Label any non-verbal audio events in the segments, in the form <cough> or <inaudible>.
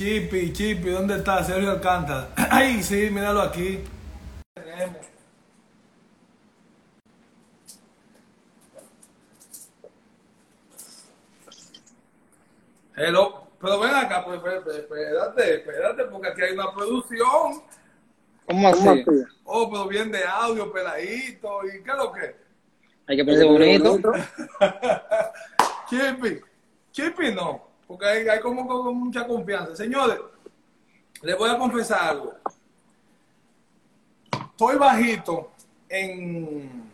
Chipi, Chipi, ¿dónde está Sergio Alcántara? <clears throat> Ay, sí, míralo aquí. Hello, pero ven acá, pues, pues, pues, espérate, espérate, porque aquí hay una producción. ¿Cómo así? Oh, pero bien de audio, peladito, ¿y qué es lo que? Hay que ponerse bonito. <laughs> Chipi, Chipi no, porque hay, hay como, como mucha confianza. Señores, les voy a confesar algo. Estoy bajito en,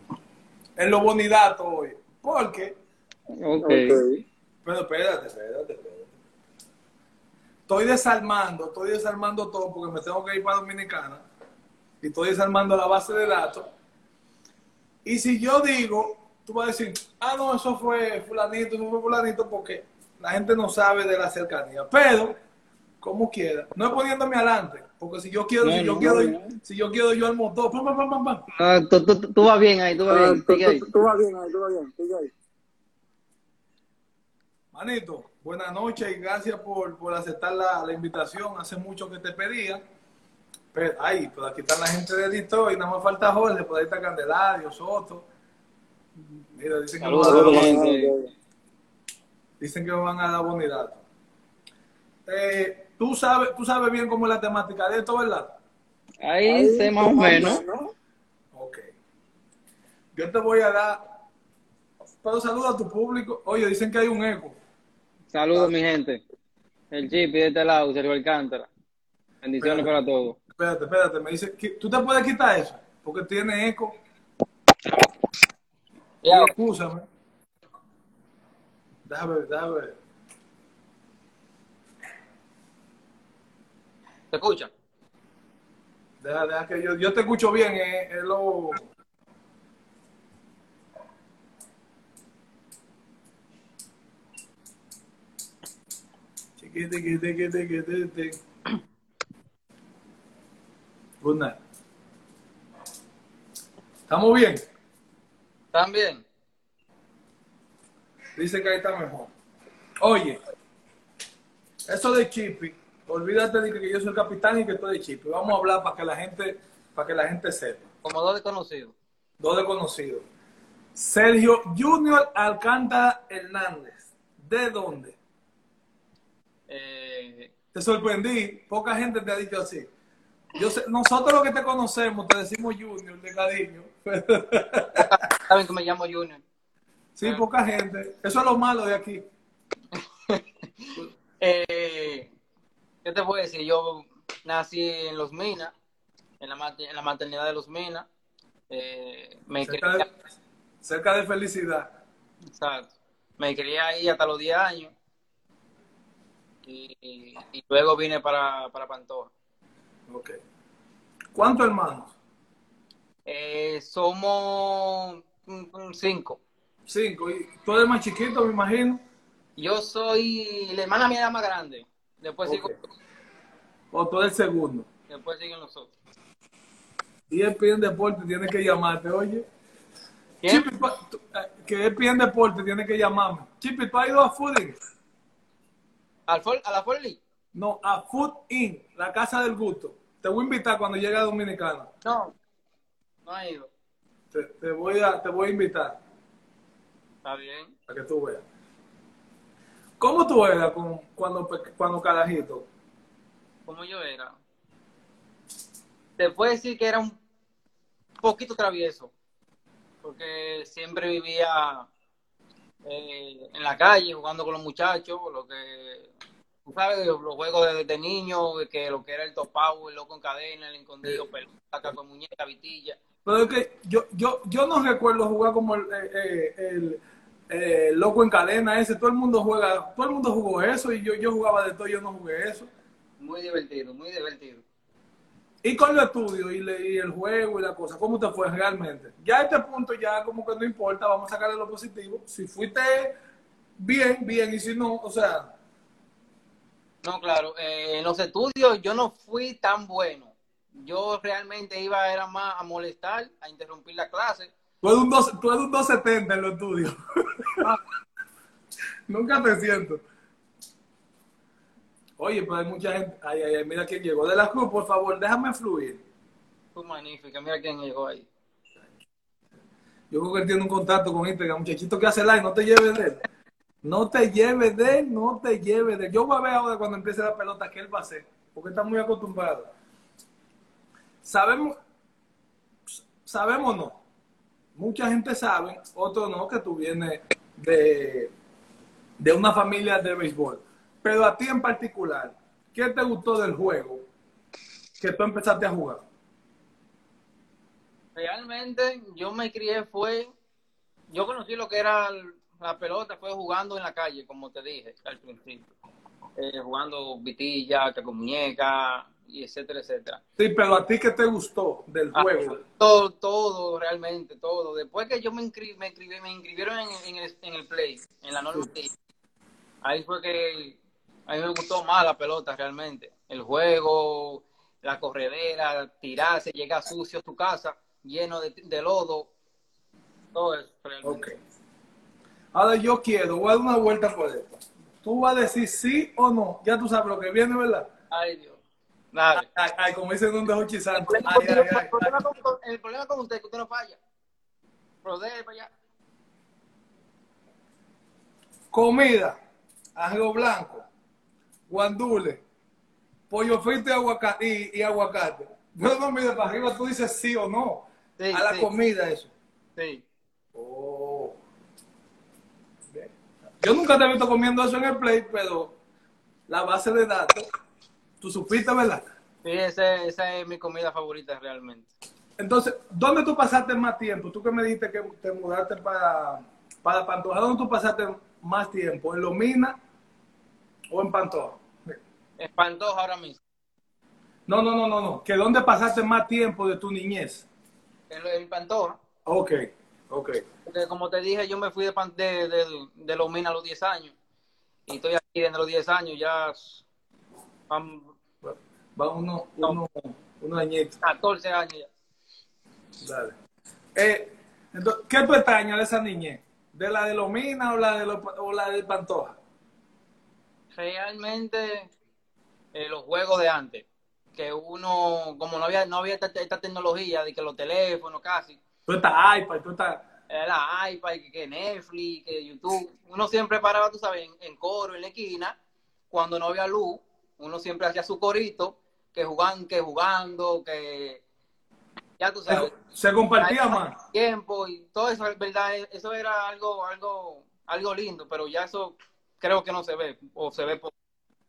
en lo bonidato hoy, porque, Ok. pero espérate, espérate, espérate. Estoy desarmando, estoy desarmando todo porque me tengo que ir para Dominicana y estoy desarmando la base de datos. Y si yo digo, tú vas a decir, ah, no, eso fue fulanito, eso fue fulanito, porque la gente no sabe de la cercanía. Pero, como quiera, no es poniéndome adelante, porque si yo quiero, No, si yo no, quiero, no. si yo quiero yo al motor, pam, pam, pam, pam, pam. Ah, tú, tú, tú vas bien ahí, tú vas bien. Sigue ahí. Tú vas bien ahí, tú vas bien, sigue ahí. Manito, buenas noches y gracias por, por aceptar la, la invitación. Hace mucho que te pedía. Pero, ay, pero aquí está la gente de editor y nada más falta Jorge, por ahí está Candelario, Soto. Mira, dicen que, Saludos, me van a saludos, dar- gente. Dicen que me van a dar bonidad. Eh, tú, sabes, tú sabes bien cómo es la temática de esto, ¿verdad? Ahí sé más o menos. Ok. Yo te voy a dar. Pero saluda a tu público. Oye, dicen que hay un eco. Saludos, mi gente. El chip de este lado, Sergio Alcántara. Bendiciones para todos. Espérate, espérate, me dice, que- ¿tú te puedes quitar eso? Porque tiene eco. Y Ya. excúsame. Déjame déjame. ¿Te escucha? Deja, deja que yo, yo te escucho bien, eh, es lo... Chiquiti, chiquiti, chiquiti. Good night. ¿Estamos bien? ¿También? Dice que ahí está mejor. Oye, eso de Chippy, olvídate de que yo soy el capitán y que estoy de Chippy. Vamos a hablar para que la gente, para que la gente sepa. Como dos desconocidos. Dos desconocidos. Sergio Junior Alcántara Hernández. ¿De dónde? Eh, Te sorprendí, poca gente te ha dicho así. Yo sé, nosotros los que te conocemos te decimos Junior de cariño. Saben que me llamo Junior. Sí, poca gente. Eso es lo malo de aquí. <laughs> Eh, ¿Qué te puedo decir? Yo nací en Los Minas, en la, en la maternidad de Los Minas. Eh, me, Cerca de, cerca de felicidad. exacto. me crié ahí hasta los 10 años. Y, y- y luego vine para, para Pantoja. Ok. ¿Cuántos hermanos? Eh, somos cinco. Cinco. ¿Y tú eres más chiquito, me imagino? Yo soy la hermana mía la más grande. Después, sigo- Ok. ¿O tú eres el segundo? después siguen los otros. Y el PIN Deporte tiene que llamarte, oye. Chipi, eh, que el PIN Deporte tiene que llamarme. Chipi, ¿tú has ido a Food ¿A la Forli? No, a Food Inn, la casa del gusto. Te voy a invitar cuando llegue a Dominicana. No, no ha ido. Te, te voy, a, te voy a invitar Está bien. para que tú veas. ¿Cómo tú eras con, cuando, cuando carajito? como yo era, te puedo decir que era un poquito travieso, porque siempre vivía eh, en la calle jugando con los muchachos, lo que, tú sabes, los, juegos de, de niños, que lo que era el topado, el loco en cadena, el escondido, pelota, con muñeca, vitilla. Pero es que yo, yo, yo no recuerdo jugar como el, eh, eh, el, eh, loco en cadena ese. Todo el mundo juega, todo el mundo jugó eso y yo, yo jugaba de todo, yo no jugué eso. Muy divertido, muy divertido. Y con los estudios y, le- y el juego y la cosa, ¿cómo te fue realmente? Ya a este punto ya como que no importa, vamos a sacarle lo positivo. Si fuiste bien, bien, y si no, o sea, No, claro, eh, en los estudios yo no fui tan bueno. Yo realmente iba era más a molestar, a interrumpir la clase. Tú eres un, dos- tú eres un 270 en los <laughs> estudios. Nunca te siento. Oye, pero hay mucha gente. Ay, ay, ay, mira quién llegó. De la Cruz, por favor, déjame fluir. Tú magnífica, mira quién llegó ahí. Yo creo que él tiene un contacto con Instagram. Muchachito que hace live, no te lleves de él. No te lleves de él, no te lleves de él. Yo voy a ver ahora cuando empiece la pelota qué él va a hacer, porque está muy acostumbrado. Sabemos, sabemos no. Mucha gente sabe, otros no, que tú vienes de, de una familia de béisbol. Pero a ti en particular, ¿qué te gustó del juego que tú empezaste a jugar? Realmente yo me crié fue, yo conocí lo que era la pelota, fue jugando en la calle, como te dije al principio. Eh, jugando vitilla, muñeca, y etcétera, etcétera. Sí, pero a ti qué te gustó del Ah, juego? todo, todo, realmente, todo. Después que yo me inscribí, me, inscribí, me inscribieron en, en el, en el play, en la norma Play, ahí fue que a mí me gustó más la pelota realmente. El juego, la corredera, tirarse, llegar sucio a tu casa, lleno de, de lodo, todo eso. realmente. Ok. Ahora yo quiero, voy a dar una vuelta por esto. Tú vas a decir sí o no. Ya tú sabes lo que viene, ¿verdad? Ay, Dios. Dale. Ay, ay, como dicen un dejo El chisante. problema, Ay, ay, ay, el problema con, con- el problema con usted es que usted no falla. Rodee para allá. Comida, arroz blanco, guandule, pollo frito y aguacate. Y, y aguacate. No, no, mira, para arriba tú dices sí o no. Sí, a la sí. comida eso. Sí. Oh. Yo nunca te he visto comiendo eso en el play, pero la base de datos, tú supiste, ¿verdad? Sí, ese- esa es mi comida favorita realmente. Entonces, ¿dónde tú pasaste más tiempo? Tú que me dijiste que te mudaste para, para Pantoja, ¿dónde tú pasaste más tiempo? ¿En Lomina o en Pantoja? Espantoso ahora mismo. No, no, no, no, no. ¿Que dónde pasaste más tiempo de tu niñez? En, en Pantoja. Ok, ok. Porque como te dije, yo me fui de, de, de, de Lomina a los 10 años. Y estoy aquí desde los 10 años, ya van Va uno, uno, uno añito. 14 años ya. Dale. Eh, entonces, ¿Qué tú extrañas de esa niñez? ¿De la de Lomina o la de, Lo- o la de Pantoja? Realmente, eh, los juegos de antes, que uno, como no había, no había esta, esta tecnología de que los teléfonos casi, Tú estás iPad, tú estás... la iPad, que, que Netflix, que YouTube, uno siempre paraba, tú sabes, en, en coro, en la esquina, cuando no había luz, uno siempre hacía su corito, que jugando, que jugando, que ya tú sabes. Se compartía más. tiempo y todo eso, es verdad, eso era algo, algo, algo lindo, pero ya eso creo que no se ve, o se ve poco.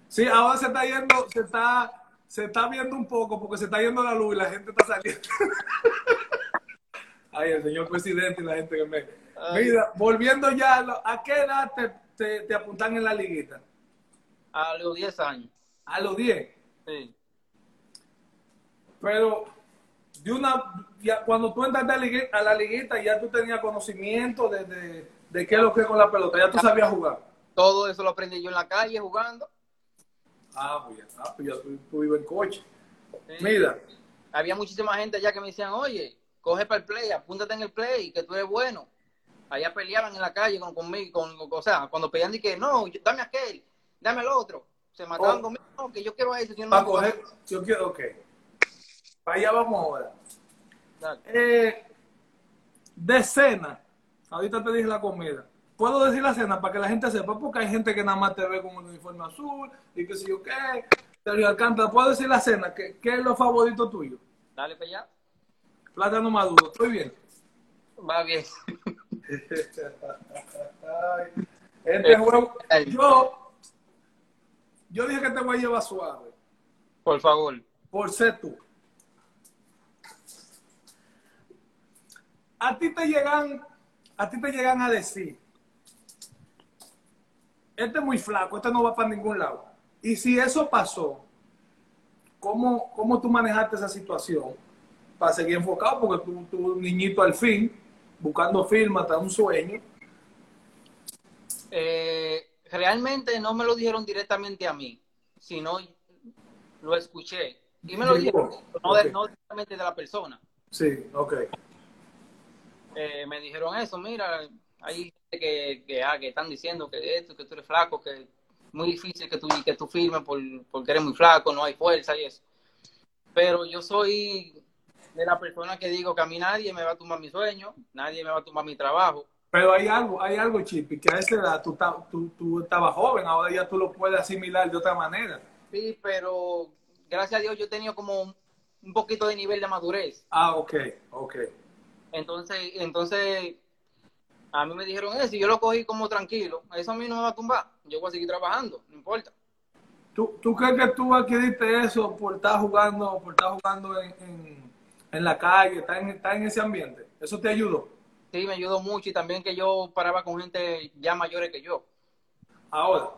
Sí, ahora se está yendo, se está, se está viendo un poco porque se está yendo la luz y la gente está saliendo. <laughs> Ay, el señor presidente y la gente que me. Ay. Mira, volviendo ya, a lo- ¿a qué edad te, te, te apuntan en la liguita? A los 10 años, A los 10. sí. Pero de una, ya, cuando tú entraste a, la ligui- a la liguita, ya tú tenías conocimiento de, de, de qué es lo que es con la pelota, ya tú sabías jugar. Todo eso lo aprendí yo en la calle jugando. Ah, pues ya, pues ya tú, tú ibas en coche. Sí. Mira, Había muchísima gente allá que me decían, oye, coge para el play, apúntate en el play, que tú eres bueno. Allá peleaban en la calle con, conmigo, con, o sea, cuando pedían que, no, dame aquel, dame el otro. Se mataban Oh. conmigo, no, que yo quiero a ese. Yo no para me puedo- coger, yo quiero, ok. Para allá vamos ahora. Dale. Eh, de cena, ahorita te dije la comida. Puedo decir la cena para que la gente sepa, porque hay gente que nada más te ve con un uniforme azul y qué sé yo qué. Sergio Alcántara, ¿puedo decir la cena? ¿Qué, qué es lo favorito tuyo? Dale para allá. Plátano maduro, ¿estoy bien? Va bien. <laughs> Este juego, yo, yo dije que te voy a llevar suave, Por favor. por ser tú. A ti te llegan, a ti te llegan a decir, este es muy flaco, este no va para ningún lado. Y si eso pasó, ¿cómo, cómo tú manejaste esa situación? Para seguir enfocado, porque tú, tú un niñito al fin, buscando firma hasta un sueño. Eh, realmente no me lo dijeron directamente a mí, sino lo escuché. Y me lo dijeron, no, de- no directamente de la persona. Sí, ok. Eh, me dijeron eso, mira, hay gente que, que, ah, que están diciendo que esto, que tú eres flaco, que muy difícil que tú, que tú firmes por, porque eres muy flaco, no hay fuerza y eso. Pero yo soy de la persona que digo que a mí nadie me va a tumbar mi sueño, nadie me va a tumbar mi trabajo. Pero hay algo, hay algo, Chipi, que a esa edad tú, tú, tú estabas joven, ahora ya tú lo puedes asimilar de otra manera. Sí, pero gracias a Dios yo he tenido como un- poquito de nivel de madurez. Ah, ok, ok. Entonces, entonces a mí me dijeron eso y yo lo cogí como tranquilo. Eso a mí no me va a tumbar. Yo voy a seguir trabajando, no importa. ¿Tú, ¿Tú crees que tú adquiriste eso por estar jugando, por estar jugando en, en, en la calle, estar en, estar en ese ambiente? ¿Eso te ayudó? Sí, me ayudó mucho y también que yo paraba con gente ya mayores que yo. Ahora,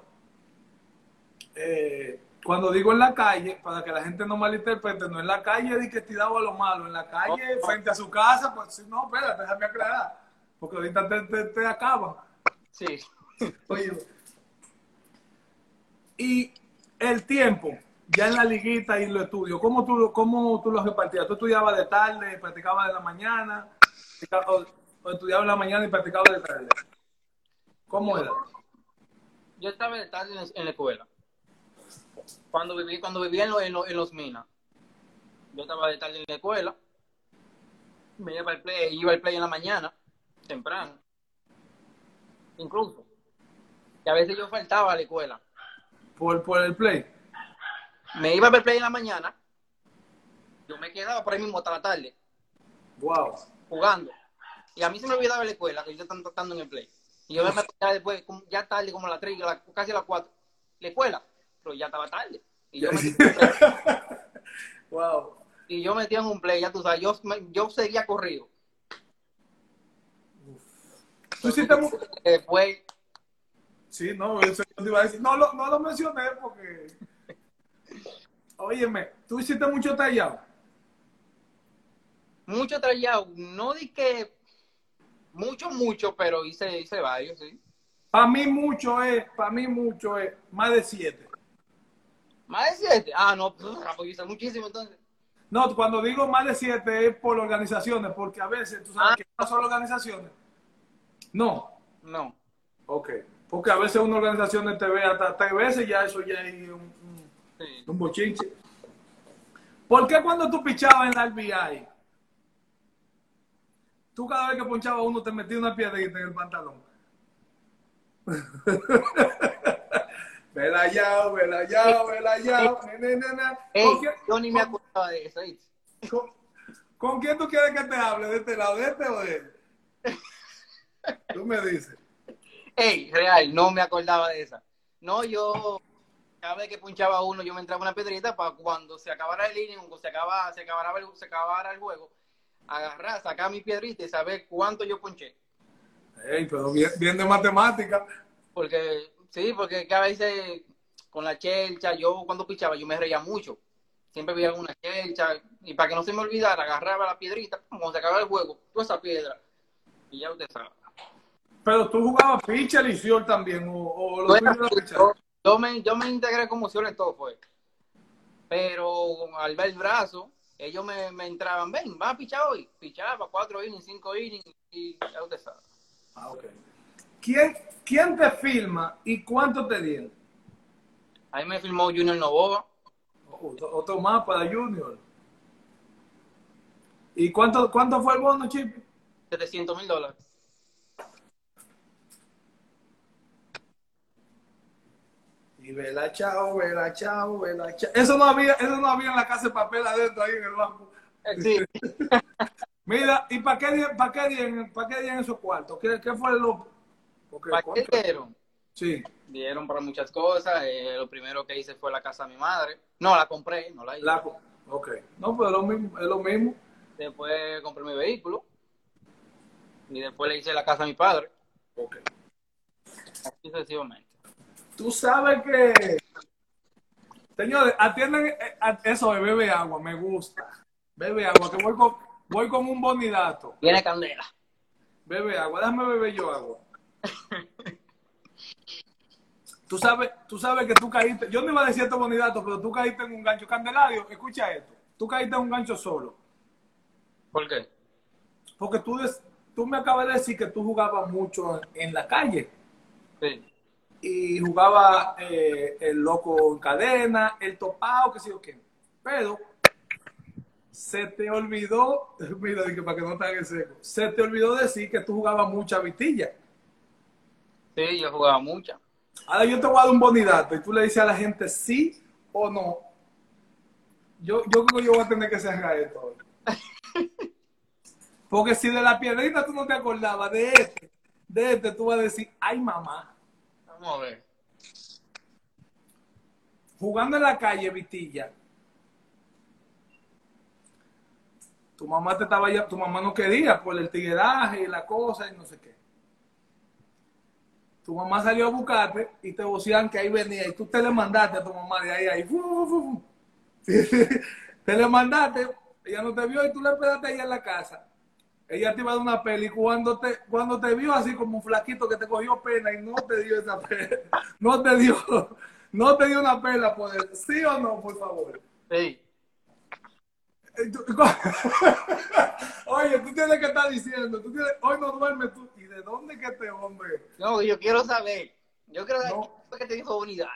eh, cuando digo en la calle, para que la gente no malinterprete, no en la calle de que tirado a lo malo, en la calle, frente a su casa, pues si no, espérate, déjame aclarar, porque ahorita te, te, te acaban. Sí. Oye, y el tiempo, ya en la liguita y los estudios, ¿cómo tú, cómo tú los repartías? ¿Tú estudiabas de tarde, practicabas de la mañana, o, estudiabas en la mañana y practicabas de tarde? ¿Cómo era? Yo estaba de tarde en, la escuela. Cuando viví, cuando vivía en, lo- en, lo- en los minas, yo estaba de tarde en la escuela. Me iba al play, iba al play en la mañana, temprano. Incluso. Que a veces yo faltaba a la escuela. Por, por el play. Me iba a ver play en la mañana. Yo me quedaba por ahí mismo hasta la tarde, Wow. jugando. Y a mí se me olvidaba la escuela, que yo estaba tratando en el play. Y yo me metía después, ya tarde, como a las 3, la- casi a las 4. La escuela, pero ya estaba tarde. Y yo, me, <laughs> wow. y yo metía en un play, ya tú sabes, yo, yo seguía corrido. ¿Tú hiciste mu- Después, Sí, no, eso yo te iba a decir. No lo, no lo mencioné porque. Óyeme, ¿tú hiciste mucho tallado? mucho trayado, no di que mucho, mucho, pero hice, hice varios, sí. Para mí mucho es, para mí mucho es más de siete. Más de siete. Ah, no, pues hice muchísimo entonces. No, cuando digo más de siete es por organizaciones, porque a veces tú sabes Ah. que no son organizaciones. No, No. ok. Porque a veces una organización te ve hasta tres veces, ya eso ya es un, un, Sí. un bochinche. ¿Por qué cuando tú pichabas en la RBI, tú cada vez que ponchabas uno te metías una piedrita en el pantalón? Vela ya, vela ya, vela ya. ne, ne, ne, ne. Ey, ¿Con quién- yo ni me acordaba de eso. ¿Con, con quién tú quieres que te hable? ¿De este lado, de este o de él? <laughs> Tú me dices. Ey, real, no me acordaba de esa. No, yo, cada vez que punchaba uno, yo me entraba una piedrita para cuando se acabara el inning, cuando se acabara, se acabara el, se acabara el juego, agarrar, sacar mi piedrita y saber cuánto yo punché. Ey, pero bien, bien de matemática. Porque, sí, porque que a veces con la chelcha, yo cuando pichaba, yo me reía mucho. Siempre veía alguna chelcha, y para que no se me olvidara, agarraba la piedrita, cuando se acababa el juego, toda esa piedra. Y ya usted sabe. Pero tú jugabas pitcher y field también, o, o lo era yo, yo me, yo me integré con emociones todo fue. Pero al ver el brazo, ellos me, me entraban, ven, va a pichar hoy. Pichaba cuatro innings, cinco innings, y ya usted sabe. Ah, ok. ¿Quién, ¿Quién te filma y cuánto te dieron? Ahí me filmó Junior Novoa, Otro, otro más para Junior. ¿Y cuánto, cuánto fue el bono, Chip? 700 mil dólares. Y vela chao, vela chao, vela chao. Eso no había, eso no había en la casa de papel adentro ahí en el banco. Eh, Sí, <laughs> Mira, ¿y para qué dieron, para qué dieron, para qué dieron esos cuartos? ¿Qué, qué fue lo...? Porque, ¿para qué dieron? Sí. Dieron para muchas cosas. eh, lo primero que hice fue la casa de mi madre. No, la compré, no la hice. La, ok. No, pues es lo mismo. Es lo mismo. Después compré mi vehículo. Y después le hice la casa a mi padre. Ok. Así sucesivamente. Tú sabes que... Señores, atienden eh, a- eso de bebe agua, me gusta. Bebe agua, que voy con, voy con un bonidato. Viene candela. Bebe agua, déjame beber yo agua. Tú sabes, tú sabes que tú caíste, yo no iba a decir esto bonidato, pero tú caíste en un gancho. Candelario, escucha esto. Tú caíste en un gancho solo. ¿Por qué? Porque tú, des- tú me acabas de decir que tú jugabas mucho en la calle. Sí. Y jugaba eh, el loco en cadena, el topado, qué sé yo qué. Pero se te olvidó, <laughs> mira, dije, para que no te hagas seco, se te olvidó decir que tú jugabas mucha vitilla. Sí, yo jugaba mucha. Ahora yo te voy a dar un bonidato y tú le dices a la gente sí o no. Yo, yo creo que yo voy a tener que cerrar esto hoy. <laughs> Porque si de la piedrita tú no te acordabas de este, de este, tú vas a decir, ay mamá. Vamos a ver. Jugando en la calle, Vitilla. Tu mamá te estaba ya, tu mamá no quería por el tigueraje y la cosa y no sé qué. Tu mamá salió a buscarte y te voceaban que ahí venía y tú te le mandaste a tu mamá de ahí, ahí. <laughs> te le mandaste, ella no te vio y tú le esperaste ahí en la casa. Ella te iba a dar una peli cuando te, cuando te vio así como un flaquito que te cogió pena y no te dio esa pena, <laughs> no te dio, no te dio una pela por él. ¿Sí o no, por favor? Sí. Eh, tú- <laughs> Oye, tú tienes que estar diciendo, tú tienes, hoy no duermes tú. ¿Y de dónde que este hombre? No, yo quiero saber. Yo quiero saber No. qué fue que te dijo unidad.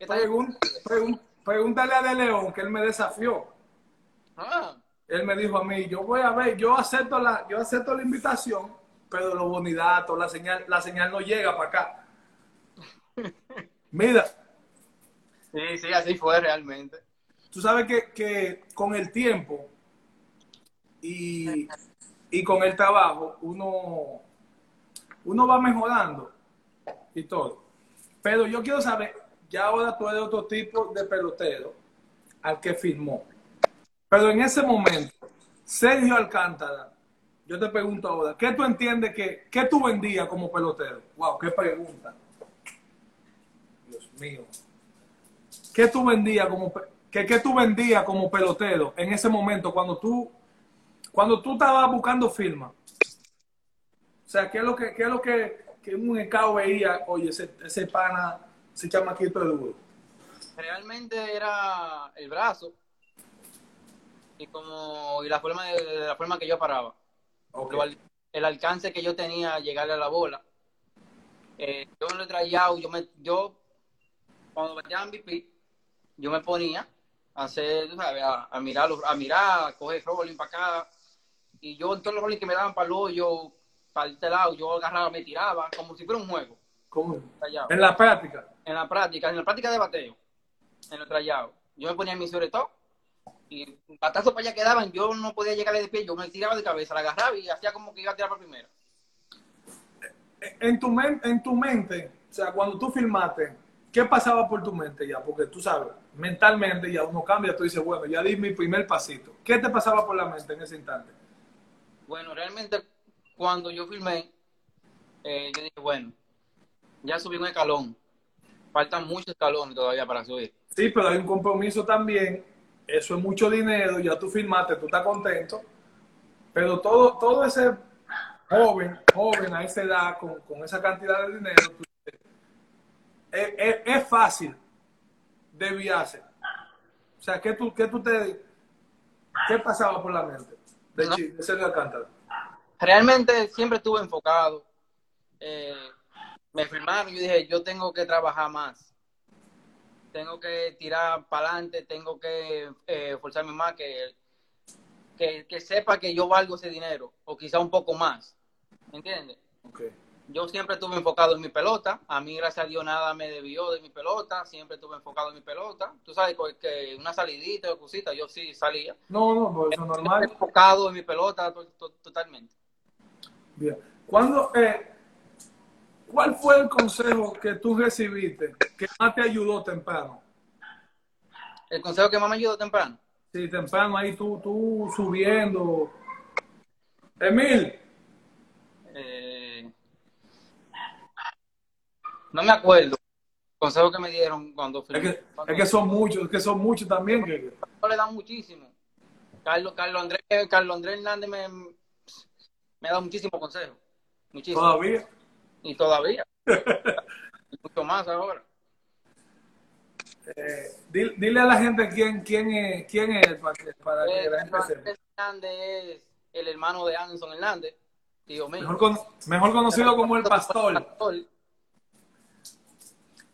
Pregun- pregun- pregúntale a De León que él me desafió. Ah, Él me dijo a mí, yo voy a ver, yo acepto la, yo acepto la invitación, pero los bonidatos, la señal, la señal no llega para acá. <laughs> Mira, sí, sí, así fue realmente. tú sabes que, que con el tiempo y, y con el trabajo uno, uno va mejorando y todo. Pero yo quiero saber, ya ahora tú eres otro tipo de pelotero al que firmó. Pero en ese momento, Sergio Alcántara, yo te pregunto ahora, ¿qué tú entiendes que, qué tú vendías como pelotero? Wow, qué pregunta. Dios mío. ¿Qué tú vendías como qué, qué tú vendías como pelotero en ese momento cuando tú cuando tú estabas buscando firma? O sea, ¿qué es lo que qué es lo que, que un mercado veía? Oye, ese, ese pana, ese chamaquito es duro. Realmente era el brazo y como y la forma de, de la forma que yo paraba. El alcance que yo tenía a llegarle a la bola. Eh, yo en el tryout, yo me, yo cuando batía MVP, yo me ponía a hacer, tú sabes, a, a mirar, a mirar, a coger rolling para acá. Y yo en todos los rolling que me daban para el hoyo, para este lado, yo agarraba, me tiraba, como si fuera un juego. ¿Cómo? En la práctica. En la práctica, en la práctica de bateo, en el tryout. Yo me ponía mi sobre todo y batazos para allá quedaban, yo no podía llegarle de pie, yo me tiraba de cabeza, la agarraba y hacía como que iba a tirar por primera. En tu, men- en tu mente, o sea, cuando tú filmaste, ¿qué pasaba por tu mente ya? Porque tú sabes, mentalmente ya uno cambia, tú dices, bueno, ya di mi primer pasito. ¿Qué te pasaba por la mente en ese instante? Bueno, realmente cuando yo filmé, eh, yo dije, bueno, ya subí un escalón. Faltan muchos escalones todavía para subir. Sí, pero hay un compromiso también. Eso es mucho dinero, ya tú firmaste, tú estás contento. Pero todo, todo ese joven, joven a esa edad, con, con esa cantidad de dinero, tú es, es- es fácil desviarse. O sea, ¿qué tú, qué tú te... ¿Qué pasaba por la mente de, No. De Sergio Alcántara? Realmente siempre estuve enfocado. Eh, me firmaron y yo dije, yo tengo que trabajar más. Tengo que tirar para adelante, tengo que eh, forzarme más, que, que, que sepa que yo valgo ese dinero, o quizá un poco más. ¿Me entiendes? Ok. yo siempre estuve enfocado en mi pelota. A mí, gracias a Dios, nada me debió de mi pelota. Siempre estuve enfocado en mi pelota. Tú sabes pues, que una salidita o cosita, yo sí salía. No, no, pues eso normal. enfocado en mi pelota to- to- totalmente. Bien. ¿Cuándo, eh, ¿Cuál fue el consejo que tú recibiste que más te ayudó temprano? El consejo que más me ayudó temprano. Sí, temprano ahí tú, tú subiendo. Emil, eh, no me acuerdo. El consejo que me dieron cuando fui. es que, es que son muchos, es que son muchos también. Que, No le dan muchísimo. Carlos, Carlos Andrés, Carlos Andrés Hernández me, me ha dado muchísimos consejos. Muchísimo. todavía. Y todavía. Mucho más ahora. Eh, dile, dile a la gente quién, quién, es, quién es para que, para que Eh, la gente sepa. Hernández es el hermano de Anderson Hernández, tío mío. Mejor, con- mejor conocido como el pastor.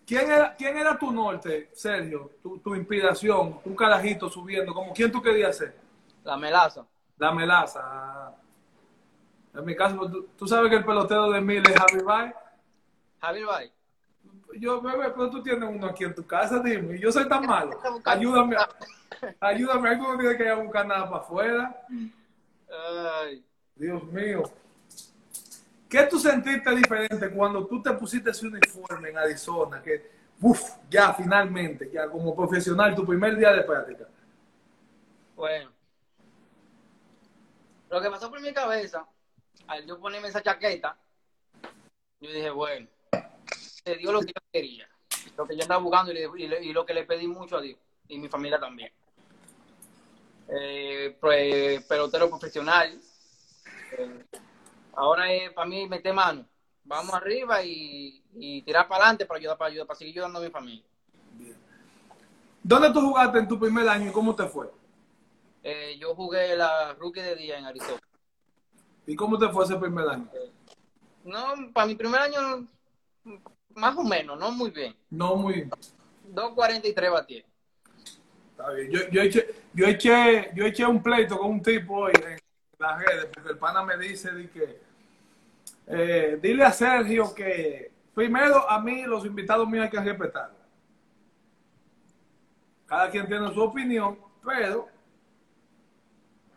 ¿Quién era, ¿Quién era tu norte, Sergio? Tu, tu inspiración, un carajito subiendo, como quién tú querías ser? La melaza. La melaza. En mi caso, tú, tú sabes que el pelotero de mil es Javi Bay. Javier Bay. Yo, bebé, pero tú tienes uno aquí en tu casa, dime. y Yo soy tan malo. Ayúdame. a- Ayúdame. Algo no tiene que ir a buscar nada para afuera. Ay. Dios mío. ¿Qué tú sentiste diferente cuando tú te pusiste ese uniforme en Arizona? Que, uff, ya finalmente, ya como profesional, tu primer día de práctica. Bueno. Lo que pasó por mi cabeza, al yo ponerme esa chaqueta, yo dije, bueno, se dio lo que yo quería, lo que yo andaba buscando y, lo que le pedí mucho a Dios y mi familia también. Eh, pues, pelotero profesional. Eh, ahora es para mí meter mano. Vamos arriba y, y tirar para adelante para ayudar, para ayudar, para seguir ayudando a mi familia. ¿Dónde tú jugaste en tu primer año y cómo te fue? Eh, yo jugué la rookie de día en Arizona. ¿Y cómo te fue ese primer año? No, para mi primer año, más o menos, no muy bien. No muy. 2.43 batí. Está bien. Yo, yo, eché, yo, eché, yo eché un pleito con un tipo hoy en las redes, porque el pana me dice de que eh, dile a Sergio que primero a mí los invitados míos hay que respetar. Cada quien tiene su opinión, pero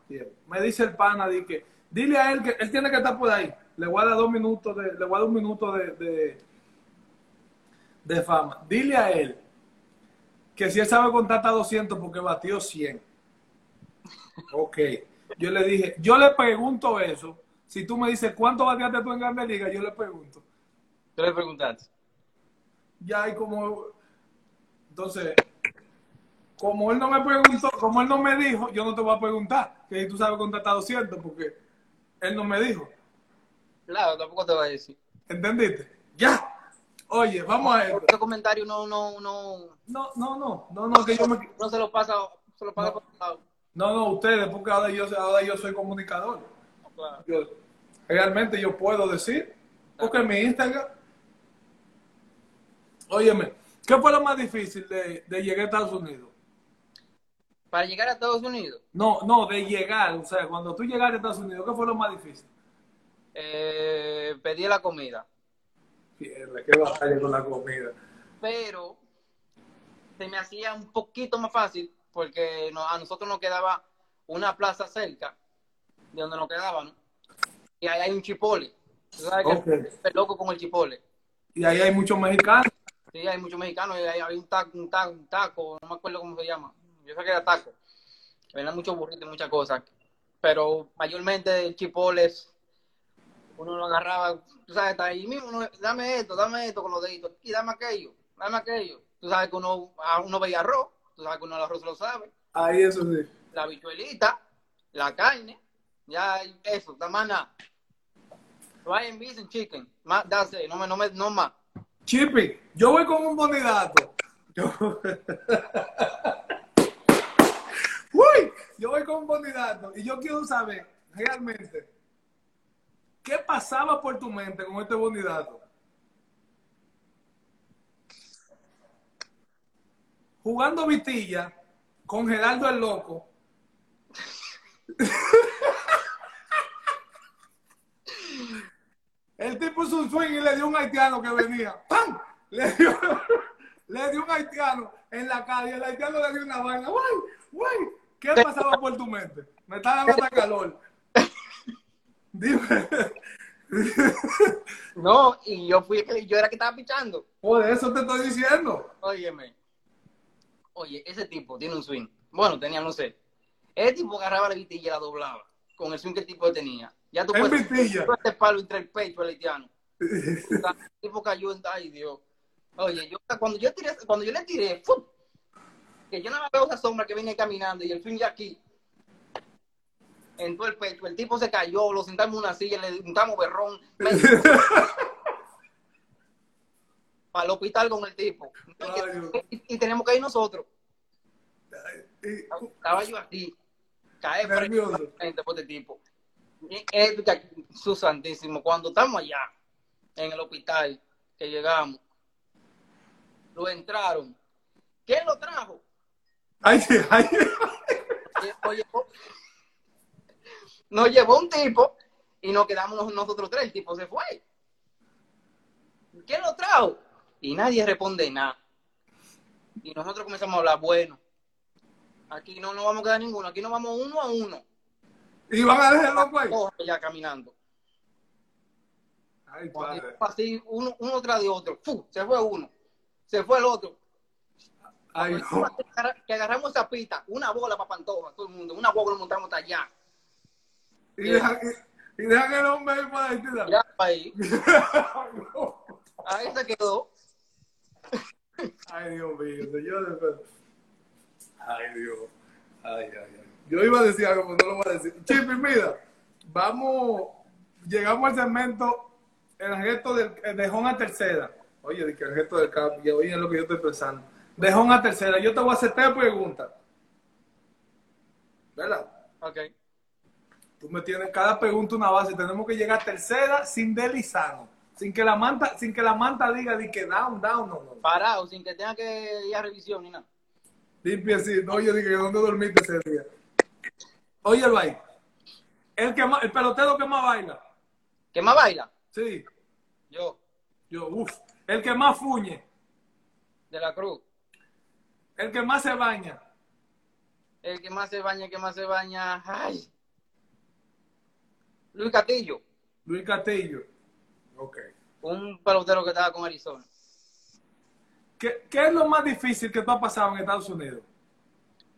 bien, me dice el pana de que dile a él que él tiene que estar por ahí. Le voy a dar dos minutos de, le voy a dar un minuto de, de, de fama. Dile a él que si él sabe contar hasta 200 porque batió 100. Ok. Yo le dije, yo le pregunto eso. Si tú me dices, ¿cuánto bateaste tú en Grande Liga? Yo le pregunto. Tú le preguntaste. Ya hay como... Entonces, como él no me preguntó, como él no me dijo, yo no te voy a preguntar que si tú sabes contar hasta 200 porque él no me dijo. Claro, tampoco te voy a decir. ¿Entendiste? Ya. Oye, vamos a esto. Este comentario no, no, no, No, no, no, no, no, que yo me... no se lo pasa, se lo pasa No. por otro lado. No, no, ustedes, porque ahora yo, ahora yo soy comunicador. Claro. Yo- realmente yo puedo decir, porque mi Instagram. Óyeme, ¿qué fue lo más difícil de, de llegar a Estados Unidos? Para llegar a Estados Unidos, No, no, de llegar, o sea, cuando tú llegaste a Estados Unidos, ¿qué fue lo más difícil? eh, pedí la comida. Mierda, qué batalla con la comida. pero se me hacía un poquito más fácil porque no- a nosotros nos quedaba una plaza cerca de donde nos quedábamos y ahí hay un chipole. Tú sabes que Ok. es loco con el chipole. Y ahí hay muchos mexicanos. Sí, hay muchos mexicanos y ahí hay un taco, un taco, un taco, no me acuerdo cómo se llama. Yo sé que era taco. Venían muchos burritos y muchas cosas. Pero mayormente el chipole es- uno lo agarraba, tú sabes, está ahí mismo, uno, dame esto, dame esto con los deditos, y dame aquello, dame aquello. Tú sabes que uno, a uno veía arroz, tú sabes que uno el arroz lo sabe, Ahí eso sí. la bichuelita, la carne, ya eso, más nada. Ryan beef and chicken, más, it, no, me, no, me, no más. Chippy, yo voy con un bonidato. Yo... <laughs> Yo voy con un bonidato y yo quiero saber realmente qué pasaba por tu mente con este bonidato. Jugando vitilla con Gerardo el Loco. El tipo hizo un swing y le dio un haitiano que venía. ¡Pam! Le dio, le dio un haitiano en la calle. El haitiano le dio una vaina. ¡Guay! ¡Guay! ¿Qué pasaba por tu mente? Me está dando hasta calor. Dime. <laughs> No, y yo fui el que yo era el que estaba pichando. Por eso te estoy diciendo. Óyeme. Oye, ese tipo tiene un swing. Bueno, tenía, no sé. Ese tipo agarraba la vitilla y la doblaba. Con el swing que el tipo tenía. Ya tú puedes este palo entre el pecho al haitiano. El tipo cayó en. Ay, Dios. Oye, yo cuando yo tiré, cuando yo le tiré, ¡fum! Que yo más veo esa sombra que viene caminando y el swing ya aquí. En todo el pecho. El tipo se cayó, lo sentamos en una silla, le juntamos berrón. <laughs> Para el hospital con el tipo. Ay. Y, y tenemos que ir nosotros. Y- Estaba yo así, cae frente por este tipo. Y su santísimo, cuando estamos allá, en el hospital, que llegamos, lo entraron. ¿Quién lo trajo? Ay, ay. Nos llevó, nos llevó un tipo y nos quedamos nosotros tres. El tipo se fue. ¿Quién lo trajo? Y nadie responde nada. Y nosotros comenzamos a hablar, bueno, aquí no nos vamos a quedar ninguno, aquí nos vamos uno a uno. Y van a dejar loco ahí. Coja ya caminando. Ay, padre. así, uno, uno tras de otro. ¡Fu! Se fue uno. Se fue el otro. Ay, no. Que agarramos esa pista, una bola para Pantoja, todo el mundo, una bola lo montamos hasta allá. Y dejan, y, y dejan el hombre ahí para entidad. Ya ahí, <laughs> no. ahí se quedó. Ay, Dios mío, pero- Ay, Dios. Ay, ay, ay. Yo iba a decir algo, pero no lo voy a decir. Chipi, mira, vamos, llegamos al segmento, el gesto del, el de Jón a tercera. Oye, que el gesto del y oye lo que yo estoy pensando. De Jón a tercera, yo te voy a hacer tres preguntas. ¿Verdad? Ok. Tú me tienes cada pregunta una base. Tenemos que llegar a tercera sin deslizarnos. Sin que la manta, sin que la manta diga de que down, down, no, no. Parado, sin que tenga que ir a revisión ni nada. Limpiecito. Oye, dije, ¿dónde dormiste ese día? Oye, el baile. El, que más, el pelotero que más baila. ¿Qué más baila? Sí. Yo, Yo, uff. El que más fuñe. de la Cruz. El que más se baña. El que más se baña, el que más se baña. ¡Ay! Luis Castillo, Luis Castillo. Ok. un pelotero que estaba con Arizona. ¿Qué, ¿Qué es lo más difícil que tú has pasado en Estados Unidos?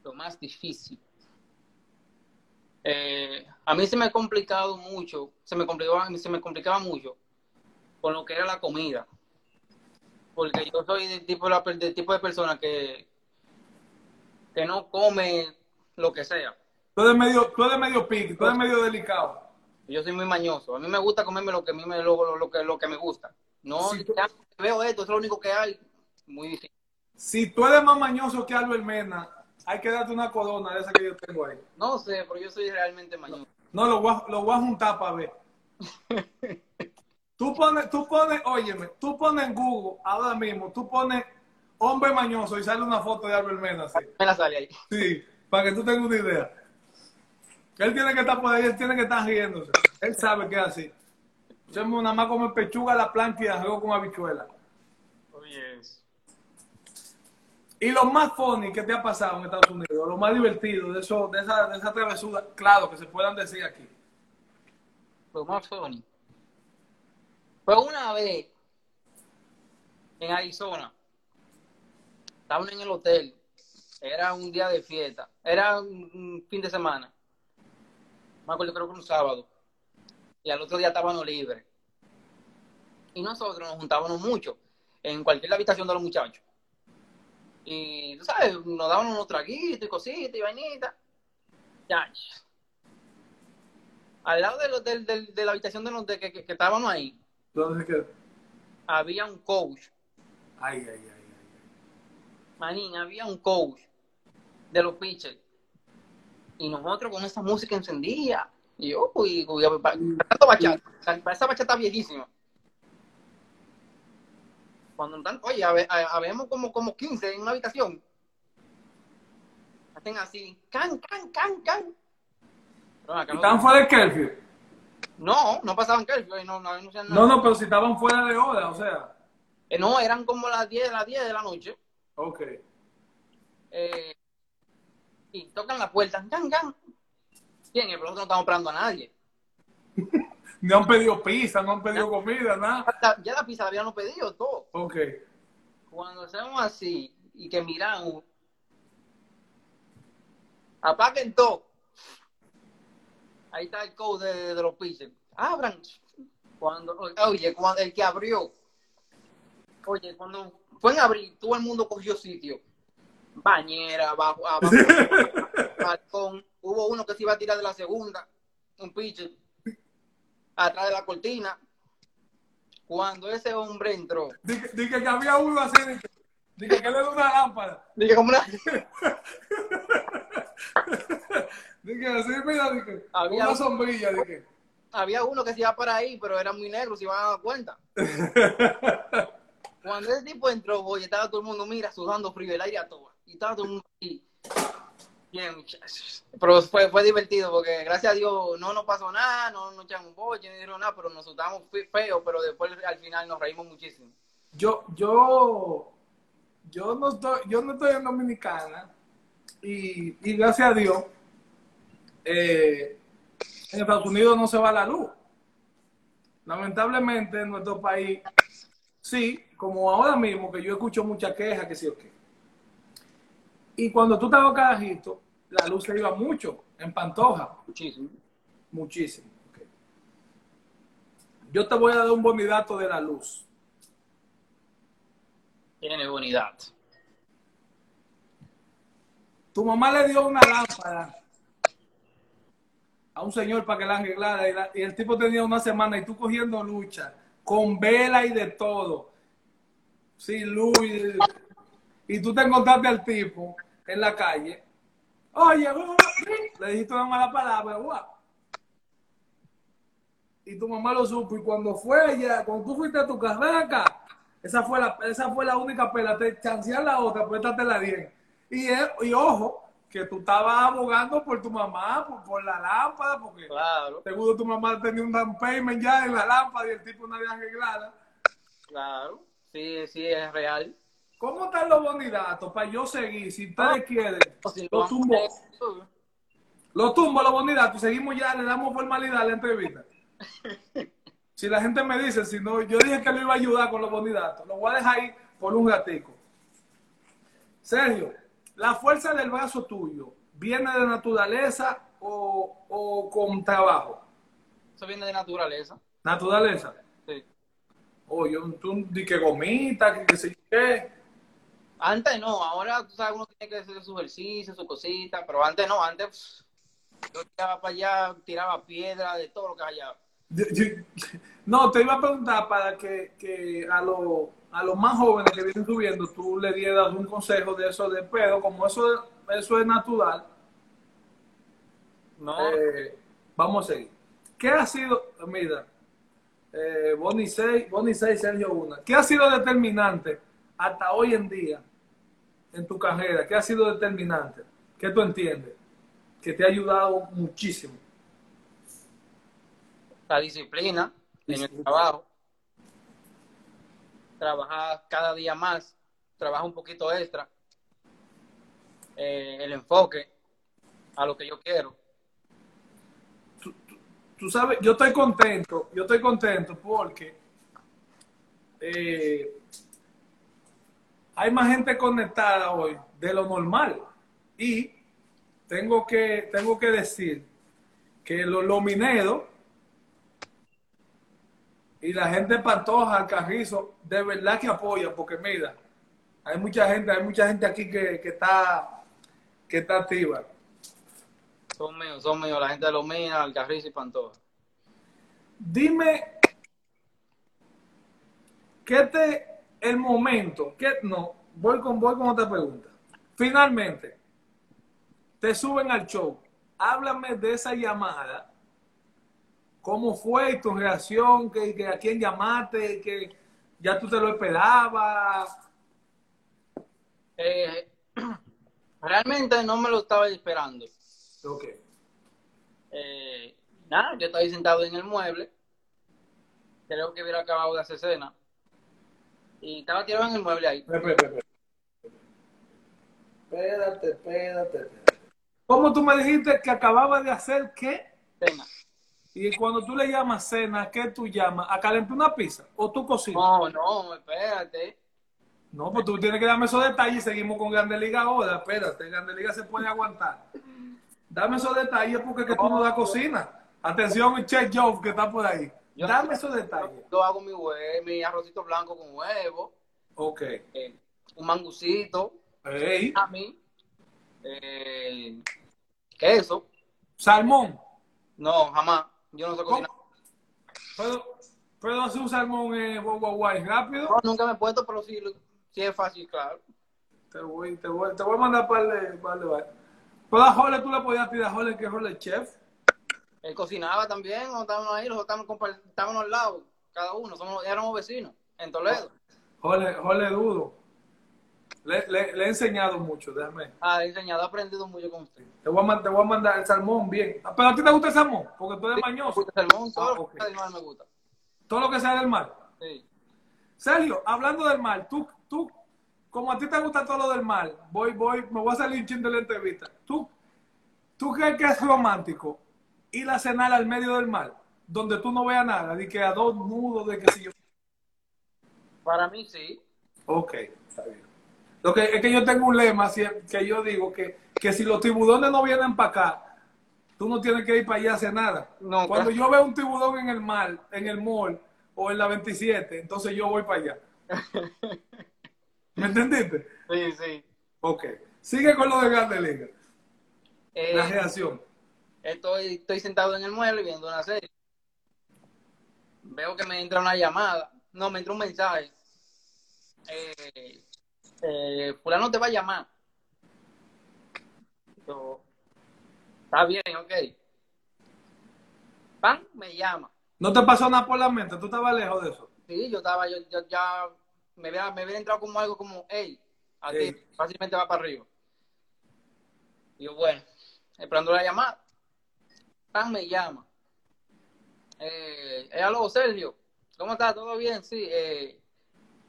Lo más difícil. Eh, a mí se me ha complicado mucho, se me complicaba, se me complicaba mucho con lo que era la comida. Porque yo soy del tipo del tipo de persona que, que no come lo que sea. Tú eres medio, tú eres medio pique, tú eres medio delicado. Yo soy muy mañoso. A mí me gusta comerme lo que a mí me, lo, lo- lo que, lo que me gusta. No, Sí, tú- ya veo esto, es lo único que hay. Muy difícil. Si tú eres más mañoso que Albert Mena, hay que darte una corona de esa que yo tengo ahí. No sé, pero yo soy realmente mañoso. No, lo voy a, lo voy a juntar para ver. <laughs> Tú pones, tú pones, óyeme, tú pones en Google ahora mismo, tú pones hombre mañoso y sale una foto de Albert Mena, así. Me la sale ahí. Sí, para que tú tengas una idea. Él tiene que estar por ahí, él tiene que estar riéndose. Él sabe que es así. Yo nada más come pechuga a la plancha y arroz con habichuela. Oye, Y lo más funny que te ha pasado en Estados Unidos, lo más divertido de eso, de esa, de esa travesura, claro, que se puedan decir aquí. lo más funny. Fue una vez en Arizona. Estaban en el hotel. Era un día de fiesta. Era un, fin de semana. Me acuerdo, creo que un sábado. Y al otro día estábamos libres. Y nosotros nos juntábamos mucho en cualquier habitación de los muchachos. Y, tú sabes, nos daban unos traguitos y cositas y vainitas. Ya. Al lado del hotel, del- de la habitación de, los- de que, que- que estábamos ahí, ¿qué? había un coach. Ay, ay, ay. Manín, había un coach de los pitchers. Y nosotros con esa música encendida. Y yo, uy, uy, cantando bachata. Esa bachata viejísima. Cuando están, oye, habe- ha- habemos como, como 15 en una habitación. Hacen así, can, can, can, can. ¿Y ¿Estaban fuera de Kerfield? No, no pasaban curfew, no, no, no. No, no, pero si estaban fuera de hora, o sea. Eh, no, eran como las 10, las 10 de la noche. Ok. eh, y tocan la puerta, gan, gan. Bien, el nosotros no estamos esperando a nadie. <laughs> No han pedido pizza, no han pedido comida, nada. Ya la pizza la habíamos pedido todo. Ok. Cuando hacemos así y que miramos, apaguen todo. Ahí está el code de, de los pitchers. Abran. Cuando, oye, cuando el que abrió, oye, cuando fue en abrir, todo el mundo cogió sitio. Bañera, abajo, abajo, <laughs> balcón. Hubo uno que se iba a tirar de la segunda, un pitcher, atrás de la cortina. Cuando ese hombre entró, Dije, dije que había uno así, dije, dije que le dio una lámpara. dije, como una, <laughs> Dije así, mira, dije, Había una un- sombrilla, dije. había uno que se iba para ahí, pero era muy negro, se iban a dar cuenta. <laughs> Cuando ese tipo entró, voy, estaba todo el mundo, mira, sudando frío, el aire a todo. Y estaba todo el mundo aquí. Bien, muchachos. Pero fue, fue divertido porque gracias a Dios no nos pasó nada, no nos echamos boche, no dieron nada, pero nos asustamos fe- feo, pero después al final nos reímos muchísimo. Yo, yo, yo no estoy, yo no estoy en Dominicana y, y gracias a Dios, eh, en Estados Unidos no se va la luz. Lamentablemente en nuestro país, sí, como ahora mismo que yo escucho muchas quejas, que sí o qué. Y cuando tú estabas carajito, la luz se iba mucho, en Pantoja, Muchísimo. muchísimo. Yo te voy a dar un bonidato de la luz. Tiene bonidad. Tu mamá le dio una lámpara a un señor para que la arreglara y, la- y el tipo tenía una semana y tú cogiendo lucha con vela y de todo, sin luz y, tú te encontraste al tipo en la calle. Oye, guau", le dijiste una mala palabra, guau. Y tu mamá lo supo y cuando fue allá, cuando tú fuiste a tu carraca, esa fue la, esa fue la única pela, te chancear la otra, pues esta te la dieron. Y, y ojo, que tú estabas abogando por tu mamá, por, por la lámpara, porque Claro, seguro tu mamá tenía un down payment ya en la lámpara y el tipo no había arreglada. claro. Sí, sí, es real. ¿Cómo están los bonidatos para yo seguir? Si ustedes quieren, O si lo lo tumbo, lo tumbo los bonidatos, seguimos ya, le damos formalidad a la entrevista. <laughs> Si la gente me dice, si no, yo dije que lo iba a ayudar con los bonidatos, lo voy a dejar ahí por un ratico. Sergio, la fuerza del brazo tuyo, ¿viene de naturaleza o, o con trabajo? Eso viene de naturaleza. Naturaleza. Sí. O yo, tú di que gomita, que qué sé qué. Antes no, ahora tú sabes, uno tiene que hacer su ejercicio, su cosita, pero antes no, antes pff, yo tiraba para allá, tiraba piedra, de todo lo que. Yo- yo- No, te iba a preguntar para que, que a, los a los más jóvenes que vienen subiendo, tú le dieras un consejo de eso de pedo, como eso, eso es natural. No, Eh, vamos a seguir. ¿Qué ha sido, mira, eh, Bonnie 6, Bonnie 6, Sergio 1, ¿qué ha sido determinante hasta hoy en día en tu carrera? ¿Qué ha sido determinante? ¿Qué tú entiendes? Que te ha ayudado muchísimo. la disciplina en el trabajo, trabajar cada día más, trabajar un poquito extra, eh, el enfoque a lo que yo quiero. Tú sabes, yo estoy contento, yo estoy contento porque eh, hay más gente conectada hoy de lo normal. Y tengo que, tengo que decir que los, los mineros y la gente Pantoja, Carrizo, de verdad que apoya, porque mira, hay mucha gente, hay mucha gente aquí que, que está que está activa. Son míos, son míos, la gente de los minas, Alcarrizo y Pantoja. Dime, ¿qué te, el momento, que no, voy con, voy con otra pregunta. Finalmente, te suben al show, háblame de esa llamada, cómo fue tu reacción, que, que a quién llamaste, que ya tú te lo esperabas. Eh, <clears throat> realmente no me lo estaba esperando. Ok. Eh, nada, yo estaba ahí sentado en el mueble. Creo que hubiera acabado de hacer cena. Y estaba tirado en el mueble ahí. Espérate, espérate. ¿Cómo tú me dijiste que acababa de hacer qué? Cena. Y cuando tú le llamas cena, ¿qué tú llamas? ¿A calentar una pizza? ¿O tú cocinas? No, no, espérate. No, pues tú tienes que darme esos detalles y seguimos con Grande Liga ahora. Espérate, Grande Liga se puede aguantar. Dame esos detalles porque que tú no das cocina. Atención, Chef Joe, que está por ahí. Yo- Dame esos detalles. Yo hago mi hue- mi arrocito blanco con huevo, Ok. eh, un mangucito, Ey, a mí, eh, queso. salmón. No, jamás. Yo no sé cocinar. ¿Puedo, puedo hacer un salmón eh, guay, guay, rápido? No, nunca me he puesto, pero sí, sí es fácil, claro. Te voy, te voy, te voy a mandar para el par de bar. Pero a Jole tú le podías tirar a Jole que Jole es chef. Él cocinaba también, o estábamos ahí, los estábamos, estábamos al lado, cada uno, somos, éramos vecinos, en Toledo. Jole, Jole Dudo. Le, le- le he enseñado mucho, déjame. Ah, enseñado, he aprendido mucho con usted. Te voy, a, man- te voy a mandar el salmón bien. Ah, Pero a ti te gusta el salmón, porque tú eres Sí, mañoso. el salmón, todo Ah, lo que está del mar me gusta. Todo lo que sea del mar. Sí. Sergio, hablando del mar, tú, tú, como a ti te gusta todo lo del mar, voy, voy, me voy a salir un chin de la entrevista. ¿Tú, ¿Tú crees que es romántico ir a cenar al medio del mar, donde tú no veas nada, de que a dos nudos, de que si yo... Para mí sí. Ok, está bien. Lo que es que yo tengo un lema que yo digo que, que si los tiburones no vienen para acá, tú no tienes que ir para allá a hacer nada. No, Cuando yo veo un tiburón en el mar, en el mall o en la 27, entonces yo voy para allá. <laughs> ¿Me entendiste? Sí, sí. Ok. Sigue con lo de Grande Liga. Eh, La reacción. estoy, estoy sentado en el mueble viendo una serie. Veo que me entra una llamada. No, me entra un mensaje. Eh, eh, fulano te va a llamar. Yo, está bien, ok. Pan, me llama. ¿No te pasó nada por la mente? ¿Tú estabas lejos de eso? Sí, yo estaba, yo, yo ya me había, me entrado como algo como, hey, aquí Ey. fácilmente va para arriba. Y yo, bueno, esperando la llamada. Pan me llama. Eh, eh, aló, Sergio, ¿cómo estás? ¿Todo bien? Sí. Eh,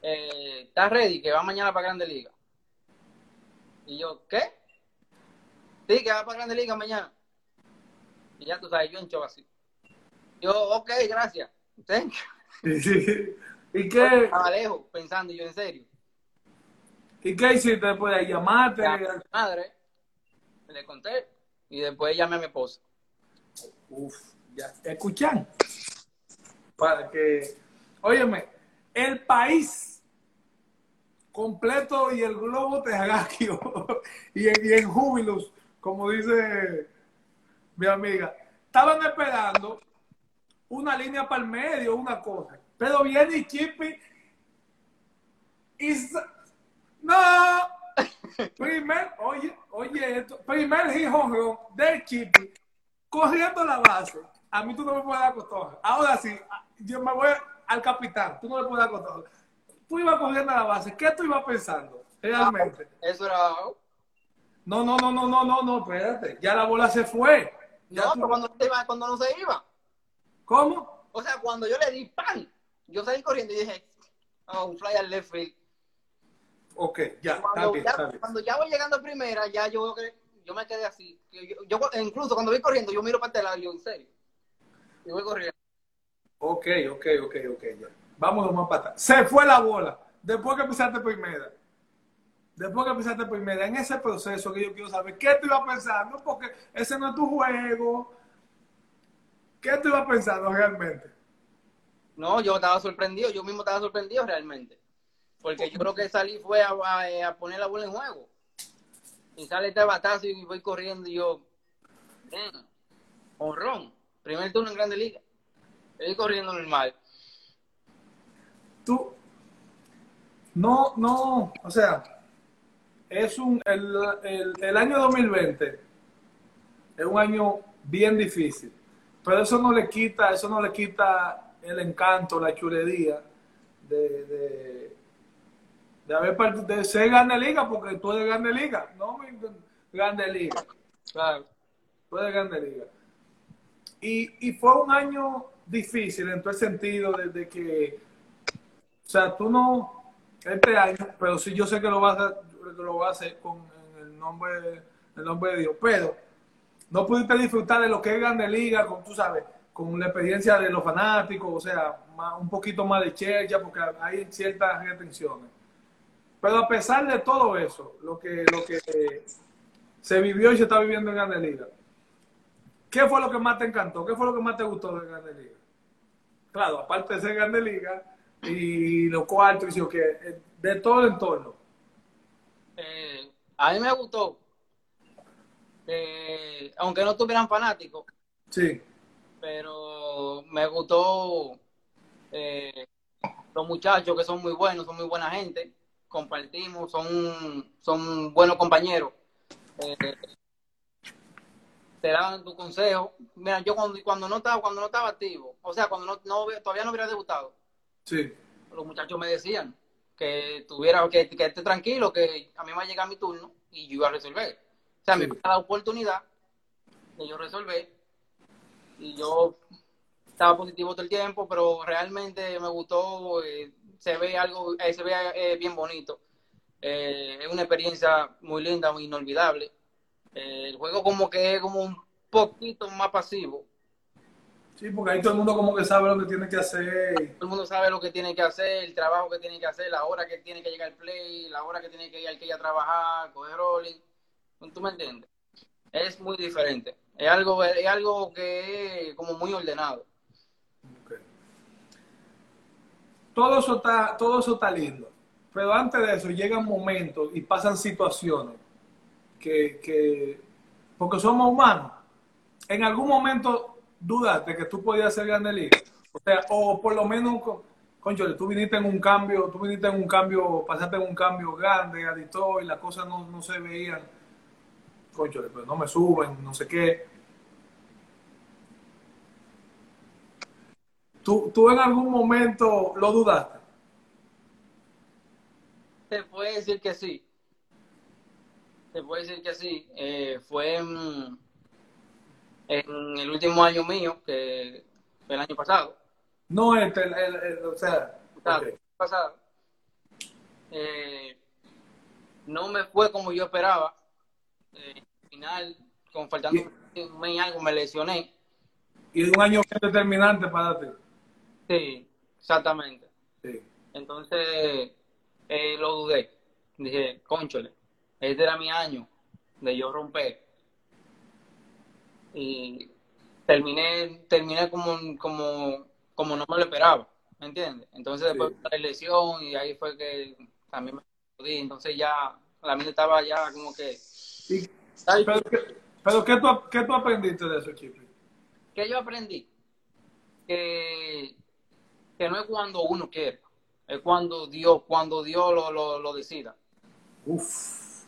eh, ¿Estás ready? Que va mañana para Grande Liga. Y yo, ¿qué? Sí, que va para Grande Liga mañana. Y ya tú sabes, yo en así. Yo, ok, gracias. Thank you. ¿Y qué, Estaba lejos, pensando yo en serio. ¿Y qué hiciste después de ahí? ¿Llamarte? Llamé a mi madre, le conté y después llamé a mi esposa. Uf, ya. Escuchan. Para que, óyeme, el país completo y el globo terráqueo <laughs> y en, y en júbilos, como dice mi amiga, estaban esperando una línea para el medio, una cosa. Pero viene Chippy y... ¡No! <laughs> Primer, oye, oye esto, primer hijón del Chippy corriendo la base. A mí tú no me puedes dar cotorra. Ahora sí, yo me voy al capitán. Tú no me puedes dar cotorra. Tú ibas corriendo a la base. ¿Qué tú ibas pensando realmente? Eso era. No, no, no, no, no, no, no, espérate. Ya la bola se fue. Ya No, tú- pero cuando, se iba, cuando no se iba. ¿Cómo? O sea, cuando yo le di pan, yo salí corriendo y dije, oh, un fly al left field. Ok, ya, Cuando, bien, ya, cuando ya voy llegando a primera, ya yo, yo me quedé así. Yo, yo- yo- incluso cuando voy corriendo, yo miro para este lado yo, en serio. Y voy corriendo. Ok, ok, ok, ok, ya. Vámonos más para atrás. Se fue la bola. Después que pisaste primera. Después que pisaste primera, en ese proceso que yo quiero saber, ¿qué tú ibas pensando? Porque ese no es tu juego. ¿Qué tú ibas pensando realmente? No, yo estaba sorprendido, yo mismo estaba sorprendido realmente. Porque yo creo que salí fue a, a- a poner la bola en juego. Y sale este batazo y voy corriendo y yo, "Damn, honrón, primer turno en Grande Liga. Estoy corriendo normal. Tú, no, no, o sea, es un, el, el, el año 2020 es un año bien difícil, pero eso no le quita, eso no le quita el encanto, la chulería de, de, de haber de ser grande liga, porque tú eres grande liga, no mi- grande liga, Claro. tú eres grande liga. Y, y fue un año difícil en todo el sentido de, de que, o sea, tú no, este año, pero sí yo sé que lo vas a, lo vas a hacer con el nombre, el nombre de Dios, pero no pudiste disfrutar de lo que es Grande Liga, con, tú sabes, con la experiencia de los fanáticos, o sea, más- un poquito más de chercha, porque hay ciertas retenciones. Pero a pesar de todo eso, lo que, lo que se vivió y se está viviendo en Grande Liga, ¿qué fue lo que más te encantó? ¿Qué fue lo que más te gustó de Grande Liga? Claro, aparte de ser Grande Liga y los cuartos, y lo que, eh, de todo el entorno. Eh, a mí me gustó. eh, aunque no tuvieran fanáticos, Sí, pero me gustó eh, los muchachos que son muy buenos, son muy buena gente, compartimos, son, son buenos compañeros. Eh, te daban tu consejo. Mira, yo cuando, cuando no estaba, cuando no estaba activo, o sea, cuando no, no- todavía no hubiera debutado, sí. los muchachos me decían, que tuviera, que, que esté tranquilo, que a mí me va a llegar mi turno y yo iba a resolver. O sea, Sí. me da la oportunidad de yo resolver y yo estaba positivo todo el tiempo, pero realmente me gustó, eh, se ve algo, eh, se ve eh, bien bonito. Eh, es una experiencia muy linda, muy inolvidable. El juego como que es como un poquito más pasivo. Sí, porque ahí todo el mundo como que sabe lo que tiene que hacer. Todo el mundo sabe lo que tiene que hacer, el trabajo que tiene que hacer, la hora que tiene que llegar al play, la hora que tiene que ir al que ir a trabajar, coger rolling. ¿Tú me entiendes? Es muy diferente. Es algo, es algo que es como muy ordenado. Todo eso está, todo eso está lindo. Pero antes de eso llegan momentos y pasan situaciones que, que porque somos humanos. En algún momento dudaste que tú podías ser grande liga. O sea, o por lo menos, con- conchole, tú viniste en un cambio, tú viniste en un cambio, pasaste en un cambio grande, y las cosas no, no se veían. Conchole, pero no me suben, no sé qué. ¿Tú, tú en algún momento lo dudaste? Te puede decir que sí. Te puede decir que sí. Eh, fue en, en el último año mío, que fue el año pasado. No, este, el, el- el- o sea, pasado. Eh, no me fue como yo esperaba. Eh, al final, con faltando un mes y algo, me lesioné. y un año determinante para ti. Sí, exactamente. Sí. Entonces, eh, lo dudé. Dije, conchole, este era mi año de yo romper. Y terminé, terminé como, como, como no me lo esperaba, ¿me entiendes? Entonces después Sí. de la lesión y ahí fue que también me jodí. Entonces ya, la mente estaba ya como que... Y- Ay, pero ¿qué, pero ¿qué tú, qué tú aprendiste de eso, Chipi? ¿Qué yo aprendí? Que, que no es cuando uno quiere, es cuando Dios, cuando Dios lo, lo, lo decida. Uf.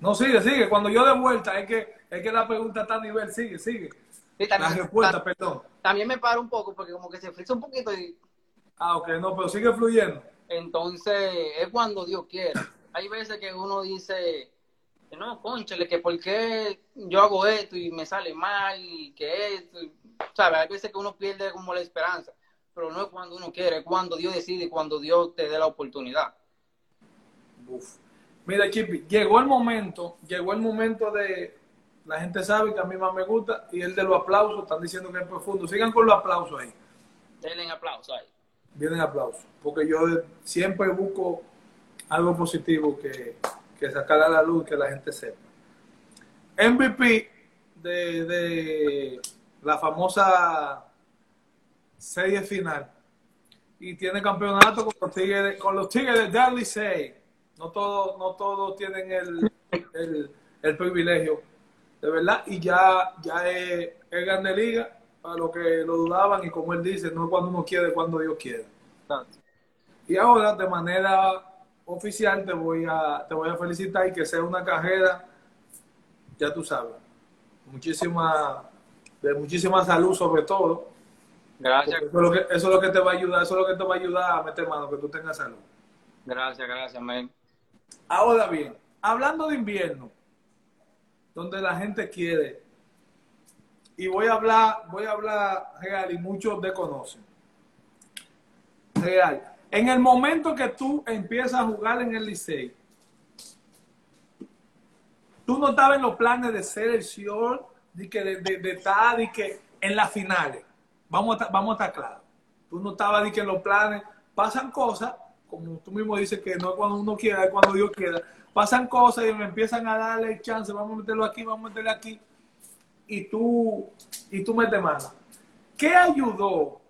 No, sigue, sigue. Cuando yo de vuelta, es que, es que la pregunta está a nivel, sigue, sigue. Sí, La también, respuesta, ta- perdón. también me paro un poco porque como que se frisa un poquito y Ah, ok, no, pero sigue fluyendo. entonces es cuando Dios quiere. Hay veces que uno dice, no, conchale, que por qué yo hago esto y me sale mal y que esto, y- ¿sabes? Hay veces que uno pierde como la esperanza, pero no es cuando uno quiere, es cuando Dios decide y cuando Dios te dé la oportunidad. Uf. Mira, Chipi, llegó el momento, llegó el momento de. La gente sabe que a mí más me gusta y el de los aplausos, están diciendo que es profundo. Sigan con los aplausos ahí. Denle un aplauso ahí. Vienen aplausos. Porque yo siempre busco algo positivo que, que sacar a la luz, que la gente sepa. MVP de, de la famosa serie final. Y tiene campeonato con los Tigres, con los tigres de Dudley Say. No todos no todos tienen el, el, el privilegio, de verdad. Y ya, ya es, es grande liga para los que lo dudaban. Y como él dice, no es cuando uno quiere, cuando Dios quiere. Y ahora, de manera oficial, te voy a, te voy a felicitar y que sea una carrera, ya tú sabes, muchísima, de muchísima salud sobre todo. Gracias, Eso es, lo que, eso es lo que te va a ayudar, eso es lo que te va a ayudar a meter mano, que tú tengas salud. gracias, gracias, man. Ahora bien, hablando de invierno, donde la gente quiere, y voy a hablar, voy a hablar real y muchos desconocen. Real. En el momento que tú empiezas a jugar en el Licey, tú no estabas en los planes de ser el short, de que de, de, de estar de que en las finales. Vamos a, vamos a estar claros. Tú no estabas de que en los planes pasan cosas, como tú mismo dices que no es cuando uno quiera, es cuando Dios quiera. Pasan cosas y me empiezan a darle chance, vamos a meterlo aquí, vamos a meterlo aquí. Y tú, y tú metes mano. ¿Qué ayudó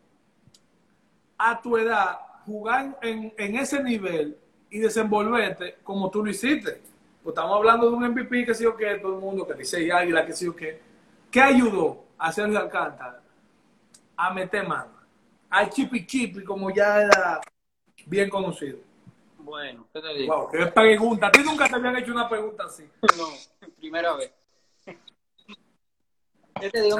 a tu edad jugar en, en ese nivel y desenvolverte como tú lo hiciste? Pues estamos hablando de un MVP que sí o qué, todo el mundo que dice Águila, que sí o qué. ¿Qué ayudó a Sergio Alcántara a meter mano? Al chipi chipi, como ya era bien conocido. Bueno, ¿qué te digo? Wow, qué pregunta. A ti nunca te habían hecho una pregunta así. <laughs> No, primera vez. Yo te digo.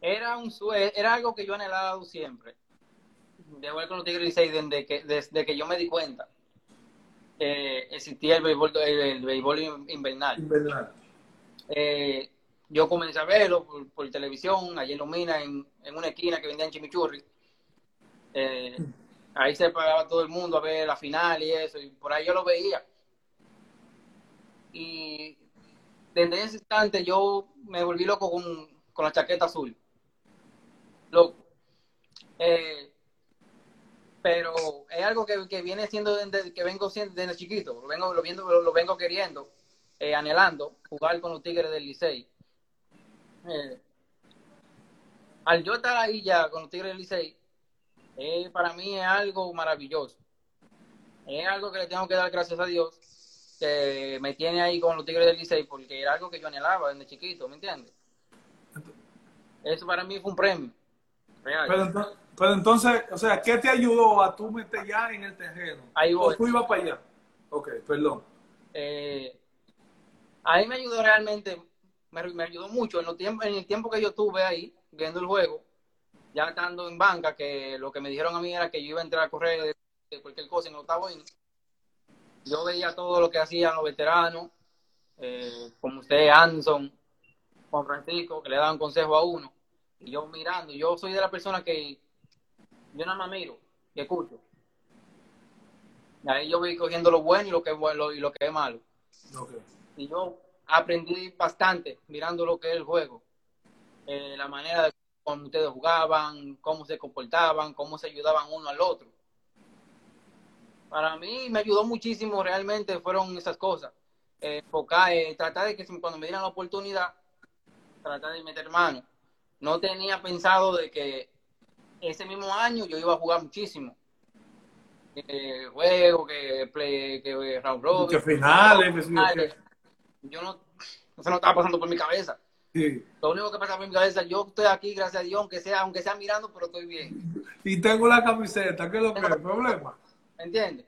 Era un sue- era algo que yo anhelaba siempre. de jugar con los Tigres Licey desde que, desde que yo me di cuenta que existía el béisbol, el, el béisbol invernal. Invernal. Eh, yo comencé a verlo por, por televisión, allí en Lomina, en, en una esquina que vendían chimichurri. Eh, ahí se pagaba todo el mundo a ver la final y eso, y por ahí yo lo veía. Y desde ese instante yo me volví loco con, con la chaqueta azul. Loco. Eh, pero es algo que, que viene siendo desde que vengo siendo desde chiquito, lo vengo, lo, viendo, lo, lo vengo queriendo, eh, anhelando jugar con los Tigres del Licey. Eh, al yo estar ahí ya con los Tigres del Licey, eh, para mí es algo maravilloso. Es algo que le tengo que dar gracias a Dios que me tiene ahí con los Tigres del Licey porque era algo que yo anhelaba desde chiquito, ¿me entiendes? Eso para mí fue un premio. Real. Pero, ento- pero entonces, o sea, ¿qué te ayudó a tú meter ya en el terreno? Ahí voy. ¿O tú ibas para allá? Ok, perdón. eh, ahí me ayudó realmente, me, me ayudó mucho en, los tiempos, en el tiempo que yo estuve ahí viendo el juego, ya estando en banca, que lo que me dijeron a mí era que yo iba a entrar a correr de, cualquier cosa en el octavo inning. Yo veía todo lo que hacían los veteranos, eh, como usted, Anson, Juan Francisco, que le daban consejo a uno. Y yo mirando, yo soy de la persona que yo nada más miro y escucho. Y ahí yo voy cogiendo lo bueno y lo que es bueno y lo que es malo. Y yo aprendí bastante mirando lo que es el juego. Eh, la manera de cómo ustedes jugaban, cómo se comportaban, cómo se ayudaban uno al otro. Para mí me ayudó muchísimo realmente, fueron esas cosas. Eh, enfocar, eh, tratar de que cuando me dieran la oportunidad, tratar de meter mano. No tenía pensado de que ese mismo año yo iba a jugar muchísimo. Que juego, que play, que round robin, Que finales, finales. ok. Yo no, eso no estaba pasando por mi cabeza. Sí. Lo único que pasaba por mi cabeza, yo estoy aquí, gracias a Dios, aunque sea, aunque sea mirando, pero estoy bien. Y tengo la camiseta, ¿qué es lo que es? ¿Problema? ¿Me entiendes?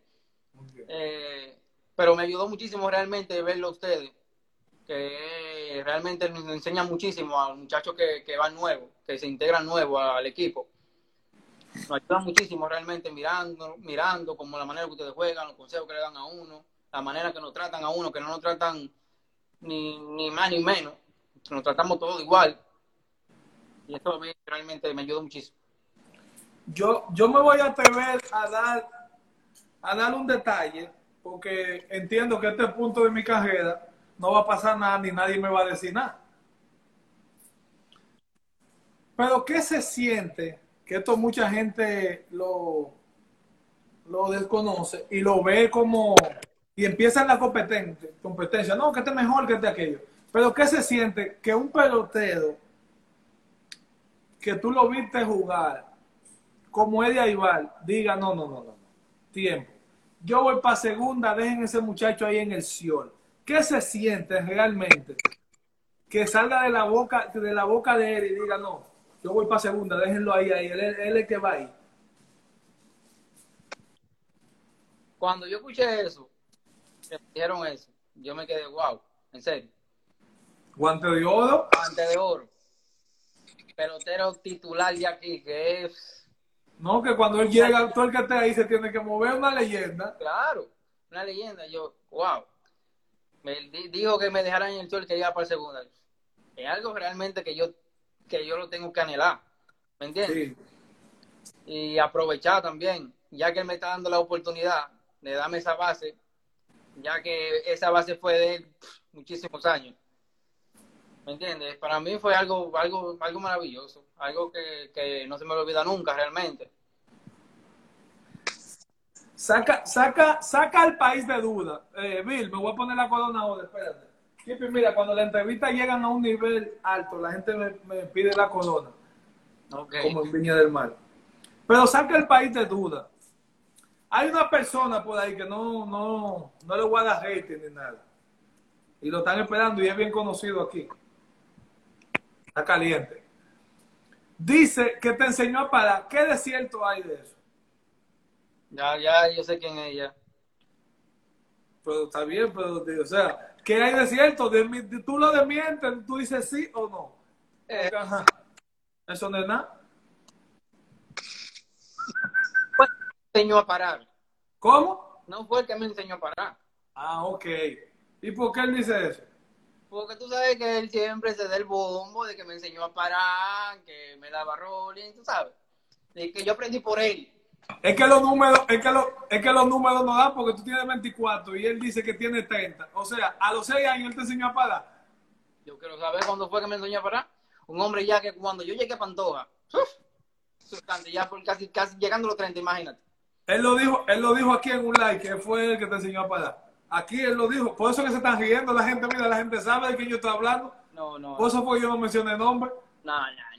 Eh, pero me ayudó muchísimo realmente verlo a ustedes, que realmente nos enseñan muchísimo a muchachos que, que van nuevos, que se integran nuevos al equipo. Nos ayudan muchísimo realmente mirando, mirando como la manera que ustedes juegan, los consejos que le dan a uno, la manera que nos tratan a uno, que no nos tratan ni, ni más ni menos, nos tratamos todos igual. Y esto a mí realmente me ayudó muchísimo. Yo, yo me voy a atrever a dar, a dar un detalle, porque entiendo que este punto de mi carrera no va a pasar nada ni nadie me va a decir nada. Pero ¿qué se siente? Que esto mucha gente lo, lo desconoce y lo ve como... Y empieza la competencia, competencia. No, que este es mejor que este aquello. Pero ¿qué se siente? Que un pelotero que tú lo viste jugar como Eddie Aibar diga, no, no, no, no, tiempo. Yo voy para segunda, dejen ese muchacho ahí en el Siol. ¿Qué se siente realmente? Que salga de la boca de la boca de él y diga, no, yo voy para segunda, déjenlo ahí, ahí, él, él es el que va ahí. Cuando yo escuché eso, me dijeron eso, yo me quedé, wow, en serio. Guante de oro, Ante de oro. Pelotero titular de aquí, que es, no, que cuando él llega, todo el que esté ahí se tiene que mover una leyenda. claro, una leyenda. Yo, wow. Me di- dijo que me dejaran en el sol que iba para el segunda. Es algo realmente que yo, que yo lo tengo que anhelar. ¿Me entiendes? Sí. y aprovechar también, ya que él me está dando la oportunidad de darme esa base, ya que esa base fue de él pff, muchísimos años. ¿Me entiendes? Para mí fue algo, algo, algo maravilloso, algo que, que no se me olvida nunca realmente. Saca, saca, saca al país de duda. Eh, Bill, me voy a poner la corona ahora, espérate. Kipi, mira, cuando las entrevistas llegan a un nivel alto, la gente me, me pide la corona, como en Viña del Mar. Pero saca el país de duda. Hay una persona por ahí que no, no, no le voy a dar hate ni nada. Y lo están esperando y es bien conocido aquí. Está caliente. Dice que te enseñó a parar. ¿Qué desierto hay de eso? Ya, ya, yo sé quién es ella. Pero está bien, pero, o sea, ¿qué hay de cierto? Desmi- tú lo desmientes, tú dices sí o no. Eh. Ajá. Eso no es nada. enseñó a parar. ¿Cómo? No fue el que me enseñó a parar. Ah, ok. ¿Y por qué él dice eso? Porque tú sabes que él siempre se da el bombo de que me enseñó a parar, que me daba rolling, tú sabes. De que yo aprendí por él. Es que los números, es que, lo- es que los números no dan porque tú tienes 24 y él dice que tiene 30. O sea, a los 6 años él te enseñó a parar. Yo quiero saber cuándo fue que me enseñó a parar. Un hombre ya que cuando yo llegué a Pantoja, ya por casi, casi llegando a los 30, imagínate. Él lo dijo, él lo dijo aquí en un like, que fue el que te enseñó a parar. Aquí él lo dijo. Por eso que se están riendo la gente, mira, la gente sabe de quién yo estoy hablando. No, no, Por eso fue que yo no mencioné nombre. no, no, no.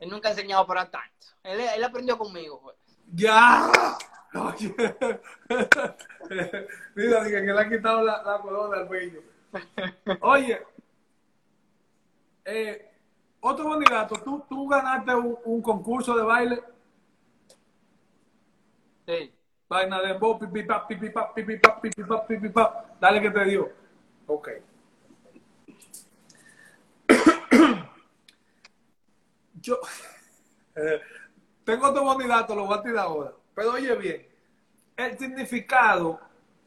Él nunca ha enseñado a parar tanto. Él, él aprendió conmigo, pues. ¡Ya! Oye. <laughs> Mira, que le han quitado la, la corona al niño. Oye, eh, otro bonigato, ¿tú, tú ganaste un, un concurso de baile, Sí. vaina de bo, pipi, pap, pipi, pap, pipi, pap, pipi, pap, pipi, pap. Dale que te dio. Ok. Yo <laughs> eh, tengo otro bonigato, lo voy a tirar ahora. Pero oye bien, el significado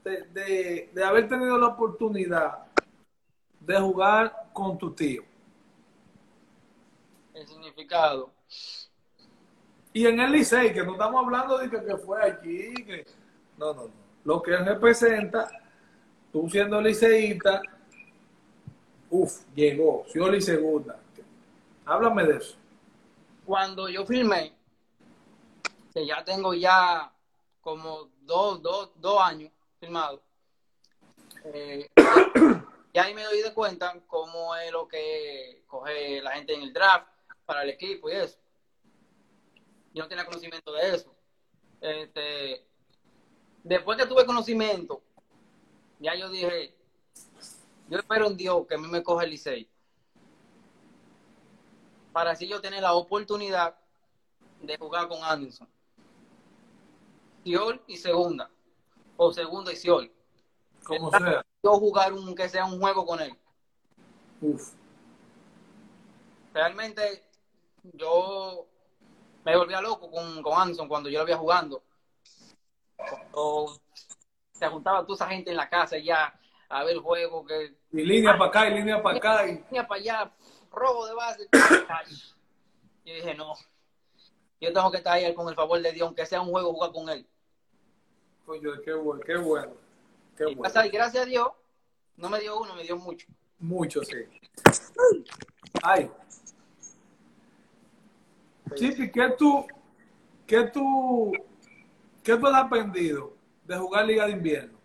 de, de, de haber tenido la oportunidad de jugar con tu tío. El significado. Y en el Licey, que no estamos hablando de que, que fue allí, que... No, no, no. Lo que él representa, tú siendo liceísta, uff, llegó, Scioli segunda. Háblame de eso. Cuando yo filmé, que ya tengo ya como dos, dos, dos años filmado, eh, <coughs> ya ahí me doy de cuenta cómo es lo que coge la gente en el draft para el equipo y eso. Yo no tenía conocimiento de eso. Este, después que tuve conocimiento, ya yo dije, yo espero en Dios que a mí me coja el Licey. Para así yo tener la oportunidad de jugar con Anderson. Siol y segunda. O segunda y Siol. Como sea. Yo jugar un que sea un juego con él. Uf. Realmente yo me volvía loco con, con Anderson cuando yo lo había jugando. Cuando se juntaba toda esa gente en la casa ya a ver el juego que Y línea para acá y línea para acá. Y... venía para allá, robo de base. <coughs> Yo dije, no, yo tengo que estar ahí con el favor de Dios, aunque sea un juego, jugar con él. Coño, qué bueno, qué bueno. Qué Y bueno. pasa- y gracias a Dios, no me dio uno, me dio mucho. Mucho, sí. Ay. Chipi, ¿qué tú, qué tú, qué tú has aprendido de jugar Liga de Invierno?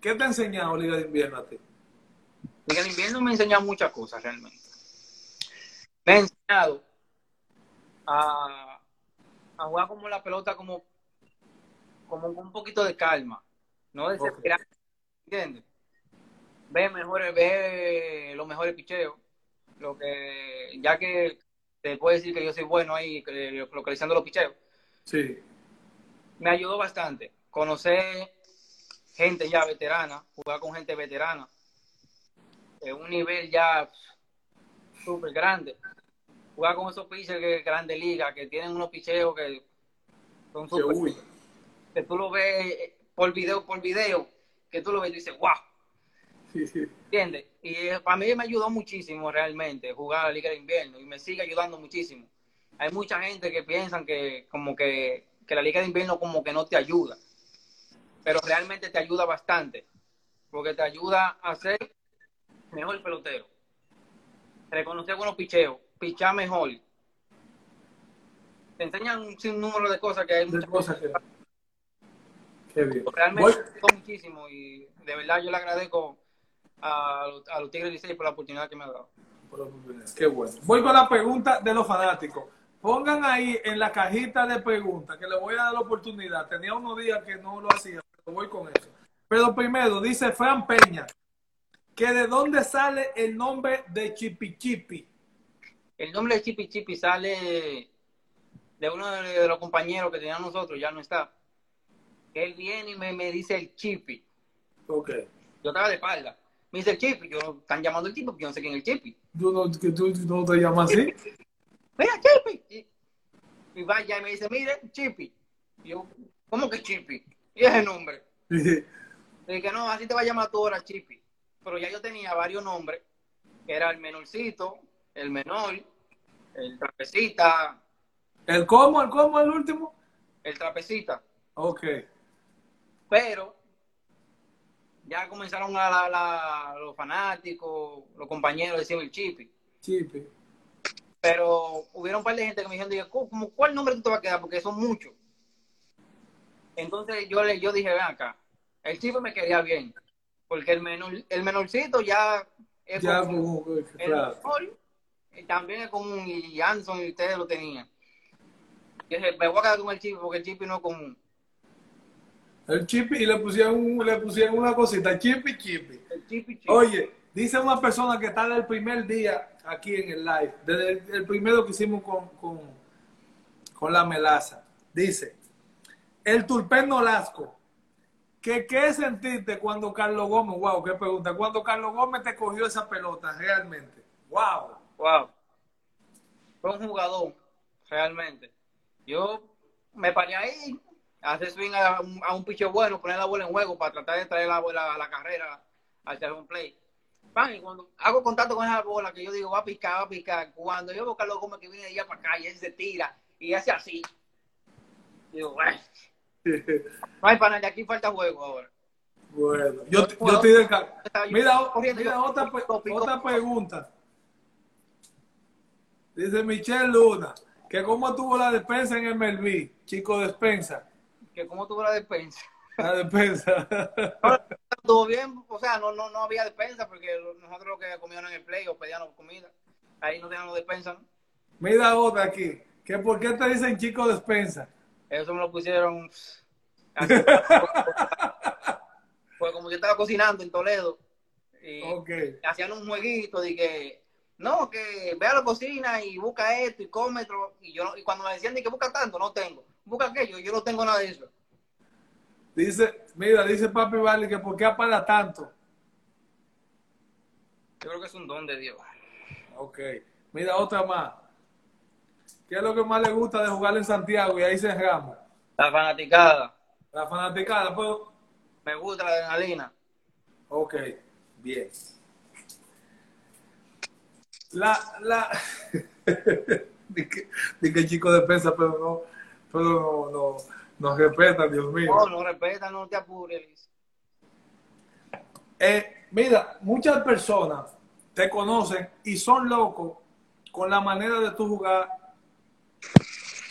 ¿Qué te ha enseñado Liga de Invierno a ti? De invierno me ha enseñado muchas cosas realmente. Me ha enseñado a, a jugar como la pelota, como, como con un poquito de calma, no desesperar, ¿entiendes? Ve mejores, ve los mejores picheos, lo que, ya que te puedo decir que yo soy bueno ahí localizando los picheos, Sí. me ayudó bastante. Conocer gente ya veterana, jugar con gente veterana, de un nivel ya súper grande. Jugar con esos pitchers que grande liga, que tienen unos picheos que son súper. uy. Que tú lo ves por video, por video, que tú lo ves y dices, wow, Sí, sí. ¿entiendes? Y eh, para mí me ayudó muchísimo realmente jugar a la Liga de Invierno y me sigue ayudando muchísimo. Hay mucha gente que piensan que como que, que la Liga de Invierno como que no te ayuda, pero realmente te ayuda bastante, porque te ayuda a ser mejor pelotero, reconocer buenos picheos, pichar mejor. Te enseñan un sinnúmero de cosas que hay muchas cosas que... Qué bien. Realmente Voy- muchísimo y de verdad yo le agradezco a, los- a los Tigres Licey por la oportunidad que me ha dado. Qué bueno. Voy con la pregunta de los fanáticos. Pongan ahí en la cajita de preguntas que le voy a dar la oportunidad. Tenía unos días que no lo hacía, pero voy con eso. Pero primero, dice Fran Peña, que de dónde sale el nombre de Chipi Chipi. El nombre de Chipi Chipi sale de uno de, los compañeros que teníamos nosotros, ya no está. Que él viene y me, me dice el Chipi. Ok. Yo estaba de espalda. Me dice el Chipi. Yo están llamando el tipo, porque yo no sé quién es el Chipi. ¿Tú no, que tú no te llamas así? Mira, Chipi. Y y vaya y me dice, mire, Chipi. Y yo, ¿cómo que Chipi? Y ese nombre. <laughs> Y dije, no, así te va a llamar tú ahora, Chipi. Pero ya yo tenía varios nombres, que era el menorcito, el menor, el trapecita, ¿El cómo? ¿El cómo? ¿El último? el trapecita. Ok. Pero ya comenzaron a la- la- los fanáticos, los compañeros, decir el Chipi. Chipi. Pero hubieron un par de gente que me dijeron, ¿cómo, ¿cuál nombre tú te vas a quedar? Porque son muchos. Entonces yo le yo dije, ven acá, el Chipi me quería bien. Porque el menor, el menorcito ya es Ya, como, claro. menor eh, también es común y Anson y ustedes lo tenían. Me voy a quedar con el Chipi porque el Chipi no es común. El chipi y le pusieron, un- le pusieron una cosita. El Chipi Chipi. Oye, dice una persona que está del primer día aquí en el live, desde el, el primero que hicimos con, con, con la melaza. Dice, el Tulpen Nolasco, que qué sentiste cuando Carlos Gómez, wow, qué pregunta, cuando Carlos Gómez te cogió esa pelota realmente. Wow. Wow. Fue un jugador, realmente. Yo me paré ahí, hacer swing a a un picho bueno, poner la bola en juego para tratar de traer la bola a la carrera hacia home play. Pan, y cuando hago contacto con esa bola, que yo digo, va a picar, va a picar, cuando yo veo a Carlos Gómez que viene de allá para acá y él se tira y hace así, digo, bueno, no hay de aquí falta juego ahora. Bueno, yo, yo estoy de Mira, mira otra, pregunta. Dice Michelle Luna, que cómo tuvo la despensa en MLB, chico despensa. que como tuvo la despensa. La despensa. <laughs> Todo bien, o sea, no, no, no había despensa porque nosotros lo que comíamos en el play o pedíamos comida. Ahí no teníamos despensa. ¿no? Mira otra aquí, que por qué te dicen chico despensa. Eso me lo pusieron. pues <laughs> como yo estaba cocinando en Toledo y hacían un jueguito de que no, que ve a la cocina y busca esto y cómetro. Y yo y cuando me decían de que busca tanto, no tengo. Busca aquello, yo no tengo nada de eso. Dice, mira, dice Papi Valley que por qué apaga tanto. Yo creo que es un don de Dios. Ok. Mira otra más. ¿Qué es lo que más le gusta de jugar en Santiago? Y ahí cerramos. La fanaticada, La fanaticada, pues. me gusta la adrenalina. Ok, bien. La, la, <laughs> di que, di que chico de pensa, pero no, pero no, no, nos respetan, Dios mío. No, no respeta, no te apures. Eh, mira, muchas personas te conocen y son locos con la manera de tu jugar,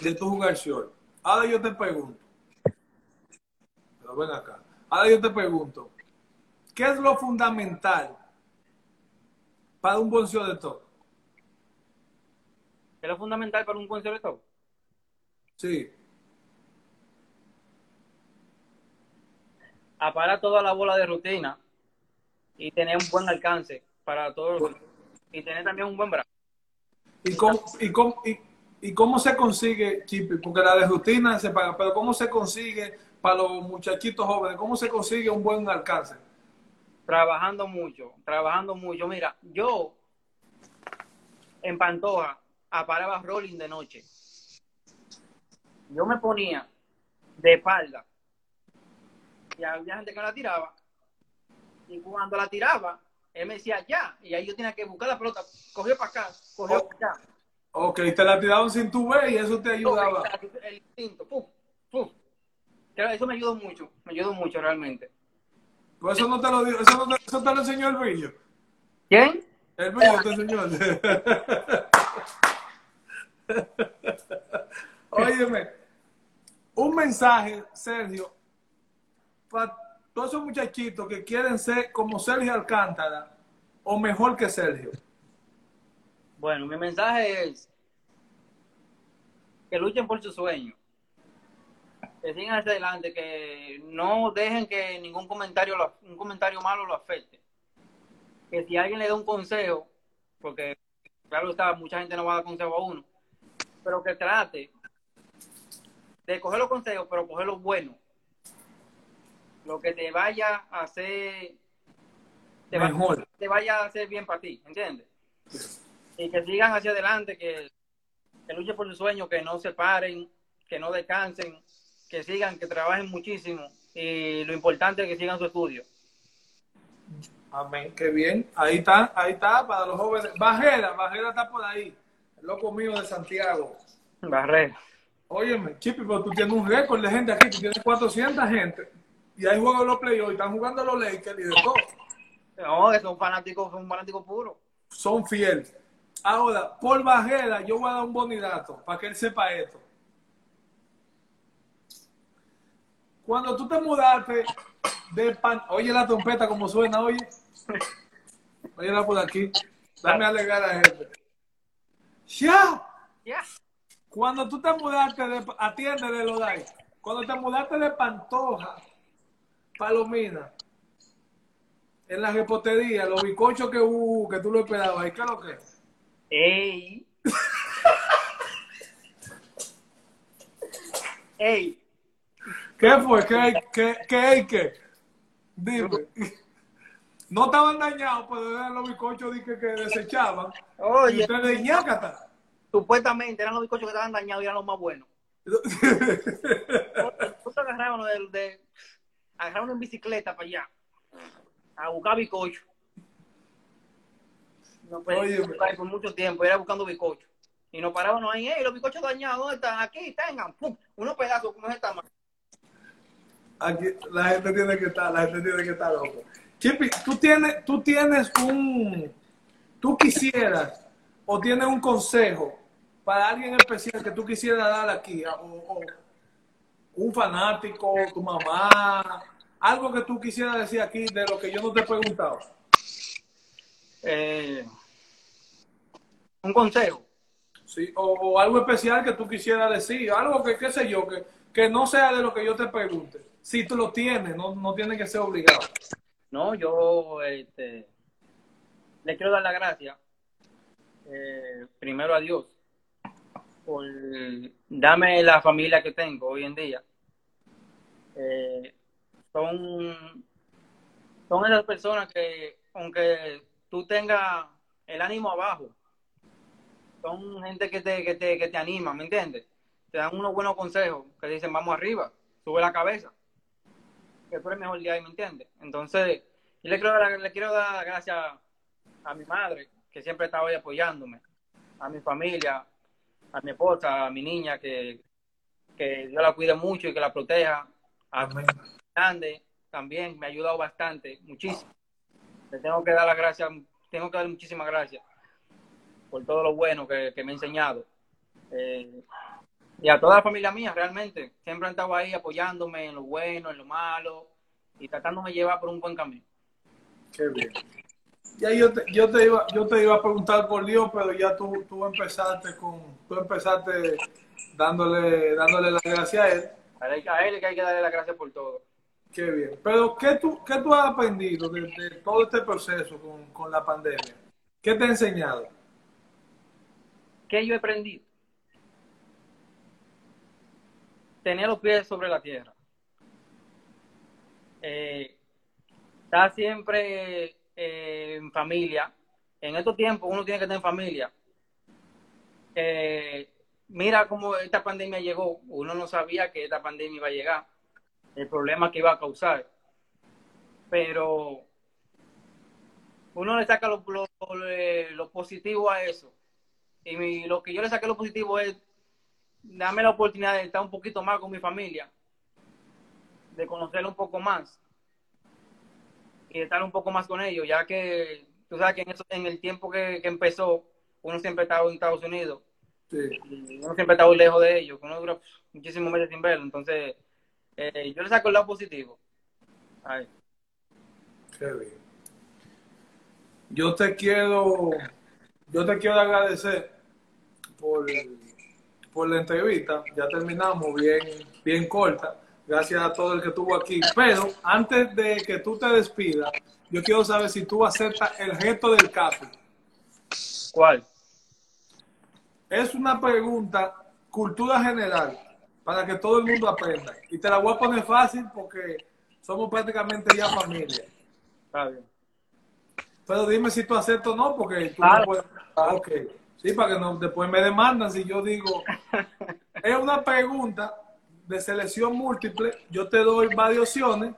de tu jugar short. Ahora yo te pregunto, pero ven acá, ahora yo te pregunto, ¿qué es lo fundamental para un buen de todo? ¿Qué es lo fundamental para un buen selector? Sí, Aparar toda la bola de rutina y tener un buen alcance para todos. Y tener también un buen brazo. ¿y cómo, y cómo, y, y cómo se consigue, Chipi? Porque la de rutina se paga, pero ¿cómo se consigue para los muchachitos jóvenes? ¿Cómo se consigue un buen alcance? Trabajando mucho, trabajando mucho. Mira, yo en Pantoja aparaba rolling de noche. Yo me ponía de espalda y había gente que la tiraba. Y cuando la tiraba, él me decía ya. Y ahí yo tenía que buscar la pelota. Cogió para acá, cogió Oh. para allá. Ok, te la tiraban sin tu ver y eso te ayudaba. El instinto, pum, pum. Eso me ayudó mucho, me ayudó mucho realmente. Pues eso no te lo digo, eso, no te, eso te lo enseñó el brillo. ¿Quién? El brillo te enseñó. <laughs> Óyeme, un mensaje, Sergio, para todos esos muchachitos que quieren ser como Sergio Alcántara o mejor que Sergio. Bueno, mi mensaje es que luchen por su sueño. Que sigan hacia adelante, que no dejen que ningún comentario, lo- un comentario malo lo afecte. Que si alguien le da un consejo, porque claro está, mucha gente no va a dar consejo a uno, pero que trate de coger los consejos, pero coger los buenos. Lo que te vaya a hacer, te, va- Mejor. te vaya a hacer bien para ti, ¿entiendes? Y que sigan hacia adelante, que que luchen por su sueño, que no se paren, que no descansen, que sigan, que trabajen muchísimo y lo importante es que sigan su estudio. Amén, qué bien. Ahí está, ahí está para los jóvenes. Bajera, Bajera está por ahí. El loco mío de Santiago. Barrera. Óyeme, Chipi, pero tú tienes un récord de gente aquí, tú tienes 400 gente. Y ahí juegan los playoffs, y están jugando los Lakers y de todo. No, que son fanáticos, son fanáticos puros. Son fieles. Ahora, por Bajera, yo voy a dar un bonidato para que él sepa esto. Cuando tú te mudaste de pan... Oye la trompeta como suena, oye. Oye por aquí. Dame a alegar a gente. ¡Ya! Ya. Cuando tú te mudaste de... Atiende de Lodai. Cuando te mudaste de Pantoja, Palomina, en la repostería, los bicochos que hubo, que tú lo esperabas, ¿y qué es lo que es? ¡Ey! ¡Ey! ¿Qué fue? ¿Qué, qué, qué, qué? Dime. No estaban dañados, pero eran los bizcochos que, que desechaban. Y Oye, ustedes ñácata. supuestamente eran los bizcochos que estaban dañados y eran los más buenos. <laughs> Nosotros agarrábamos de, de agarrábamos en bicicleta para allá a buscar bizcocho. No, Oye, por mucho tiempo, era buscando bizcocho. Y nos parábamos ahí, ¡eh! Los bizcochos dañados, ¿dónde están? Aquí, tengan, ¡pum! Unos pedazos como esta mano. Aquí, la gente tiene que estar, la gente tiene que estar loco. Chipi, tú tienes, tú tienes un, tú quisieras o tienes un consejo para alguien especial que tú quisieras dar aquí, o, o un fanático, tu mamá, algo que tú quisieras decir aquí de lo que yo no te he preguntado. Eh, un consejo. Sí, o, o algo especial que tú quisieras decir, algo que, qué sé yo, que, que no sea de lo que yo te pregunte. Si tú lo tienes, no, no tiene que ser obligado. No, yo este, le quiero dar la gracia eh, primero a Dios por darme la familia que tengo hoy en día. Eh, son, son esas personas que, aunque tú tengas el ánimo abajo, son gente que te, que te, que te anima, ¿me entiendes? Te dan unos buenos consejos que dicen, vamos arriba, sube la cabeza que tú eres mejor ahí, ¿me entiendes? Entonces, yo le quiero, dar, le quiero dar gracias a mi madre, que siempre estaba ahí apoyándome, a mi familia, a mi esposa, a mi niña, que, que Dios la cuide mucho y que la proteja, a grande también me ha ayudado bastante, muchísimo. Le tengo que dar las gracias, tengo que darle muchísimas gracias por todo lo bueno que, que me ha enseñado. Eh, y a toda la familia mía, realmente. Siempre han estado ahí apoyándome en lo bueno, en lo malo y tratándome de llevar por un buen camino. Qué bien. Ya yo te, yo te iba, yo te iba a preguntar por Dios, pero ya tú, tú empezaste con, tú empezaste dándole, dándole las gracias a él. A él, a él es que hay que darle las gracias por todo. Qué bien. Pero ¿qué tú, qué tú has aprendido de, de todo este proceso con, con la pandemia? ¿Qué te ha enseñado? ¿Qué yo he aprendido? Tener los pies sobre la tierra. Eh, estar siempre eh, en familia. En estos tiempos uno tiene que estar en familia. Eh, mira cómo esta pandemia llegó. Uno no sabía que esta pandemia iba a llegar. El problema que iba a causar. Pero uno le saca lo, lo, lo- positivo a eso. Y mi- lo que yo le saqué lo positivo es darme la oportunidad de estar un poquito más con mi familia, de conocerlo un poco más y de estar un poco más con ellos, ya que tú sabes que en, eso- en el tiempo que, que empezó, uno siempre estaba en Estados Unidos Sí. y uno siempre estaba lejos de ellos, uno dura muchísimos meses sin verlo. Entonces, eh, yo le saco el lado positivo. Ay, Qué bien. Yo te quiero, yo te quiero agradecer por, por la entrevista. Ya terminamos bien, bien corta. Gracias a todo el que estuvo aquí. Pero antes de que tú te despidas, yo quiero saber si tú aceptas el reto del capo. ¿Cuál? Es una pregunta, cultura general, para que todo el mundo aprenda. Y te la voy a poner fácil porque somos prácticamente ya familia. Está bien. Pero dime si tú aceptas o no, porque tú Claro. no puedes. Ah, Ok. Sí, para que no, después me demandan si yo digo. <laughs> es una pregunta de selección múltiple. Yo te doy varias opciones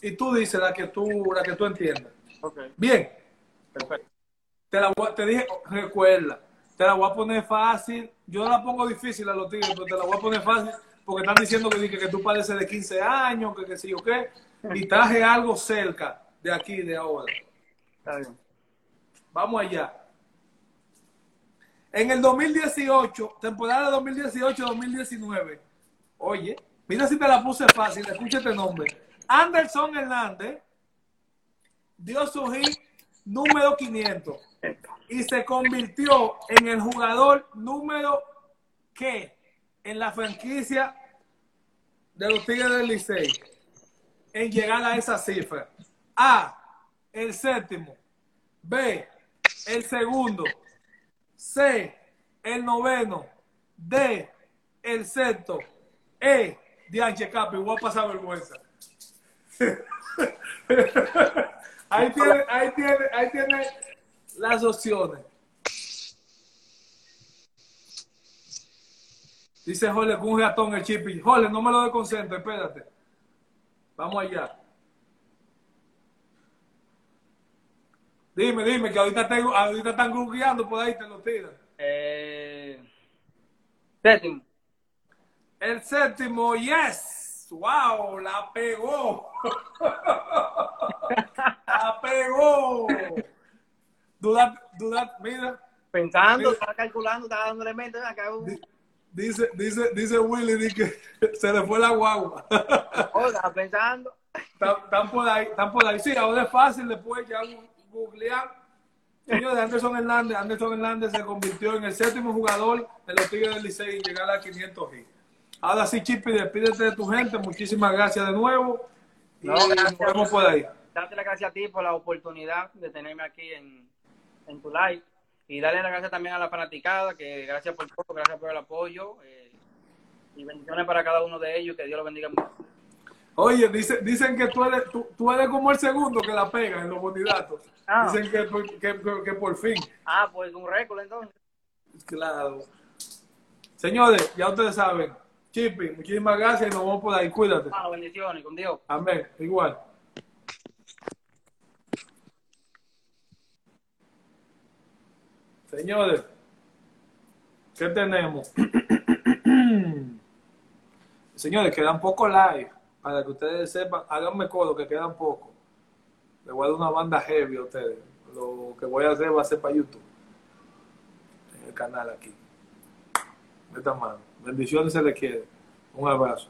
y tú dices la que tú, la que tú entiendas. Ok, Bien, perfecto. te, la te dije, recuerda, te la voy a poner fácil. Yo la pongo difícil a los tigres, pero te la voy a poner fácil porque están diciendo que, que, que tú pareces de 15 años, que qué sé yo qué. Y traje algo cerca de aquí, de ahora. Está bien. Vamos allá. En el 2018, temporada 2018-2019, oye, mira si te la puse fácil, escucha este nombre. Anderson Hernández dio su hit número 500 y se convirtió en el jugador número que en la franquicia de los Tigres del Licey en llegar a esa cifra. A, el séptimo. B, el segundo. C, el noveno. D, el sexto. E, Dianche Capi, voy a pasar vergüenza. <laughs> ahí tiene, ahí tiene, ahí tiene las opciones. Dice Jorge con un ratón el chipi. Jorge, no me lo desconcentro, espérate. Vamos allá. Dime, dime, que ahorita, tengo, ahorita están googleando por ahí, te lo tiran. Eh, séptimo. El séptimo, yes. Wow, la pegó. <laughs> la pegó. Duda, duda, mira, Pensando, estaba calculando, estaba dándole mente. Dice, dice, dice Willy di que se le fue la guagua. Oh, estaba pensando. Están, por ahí, están por ahí. Sí, ahora es fácil después ya gu- googlear. Señores, Anderson Hernández, Anderson Hernández se convirtió en el séptimo jugador de los Tigres del Licey en llegar a 500 hits. Ahora sí, Chipi, despídete de tu gente. Muchísimas gracias de nuevo. Y No, nos gracias. vemos por ahí. Darte las gracias a ti por la oportunidad de tenerme aquí en, en tu live. Y darle las gracias también a la fanaticada, que gracias por todo, gracias por el apoyo. eh, y bendiciones para cada uno de ellos, que Dios los bendiga mucho. Oye, dice- dicen que tú eres, tú, tú eres como el segundo que la pega en los bonidatos. Ah. Dicen que, por- que- que- que por fin. Ah, pues un récord entonces. Claro. Señores, ya ustedes saben. Chipi, muchísimas gracias y nos vemos por ahí. Cuídate. Hermano, bendiciones, con Dios. Amén. Igual. Señores, ¿qué tenemos? <clears throat> Señores, quedan poco live. Para que ustedes sepan, háganme codo que quedan poco. Le voy a dar una banda heavy a ustedes. Lo que voy a hacer va a ser para YouTube. En el canal aquí. Esta mano. Bendiciones se les quiere. Un abrazo.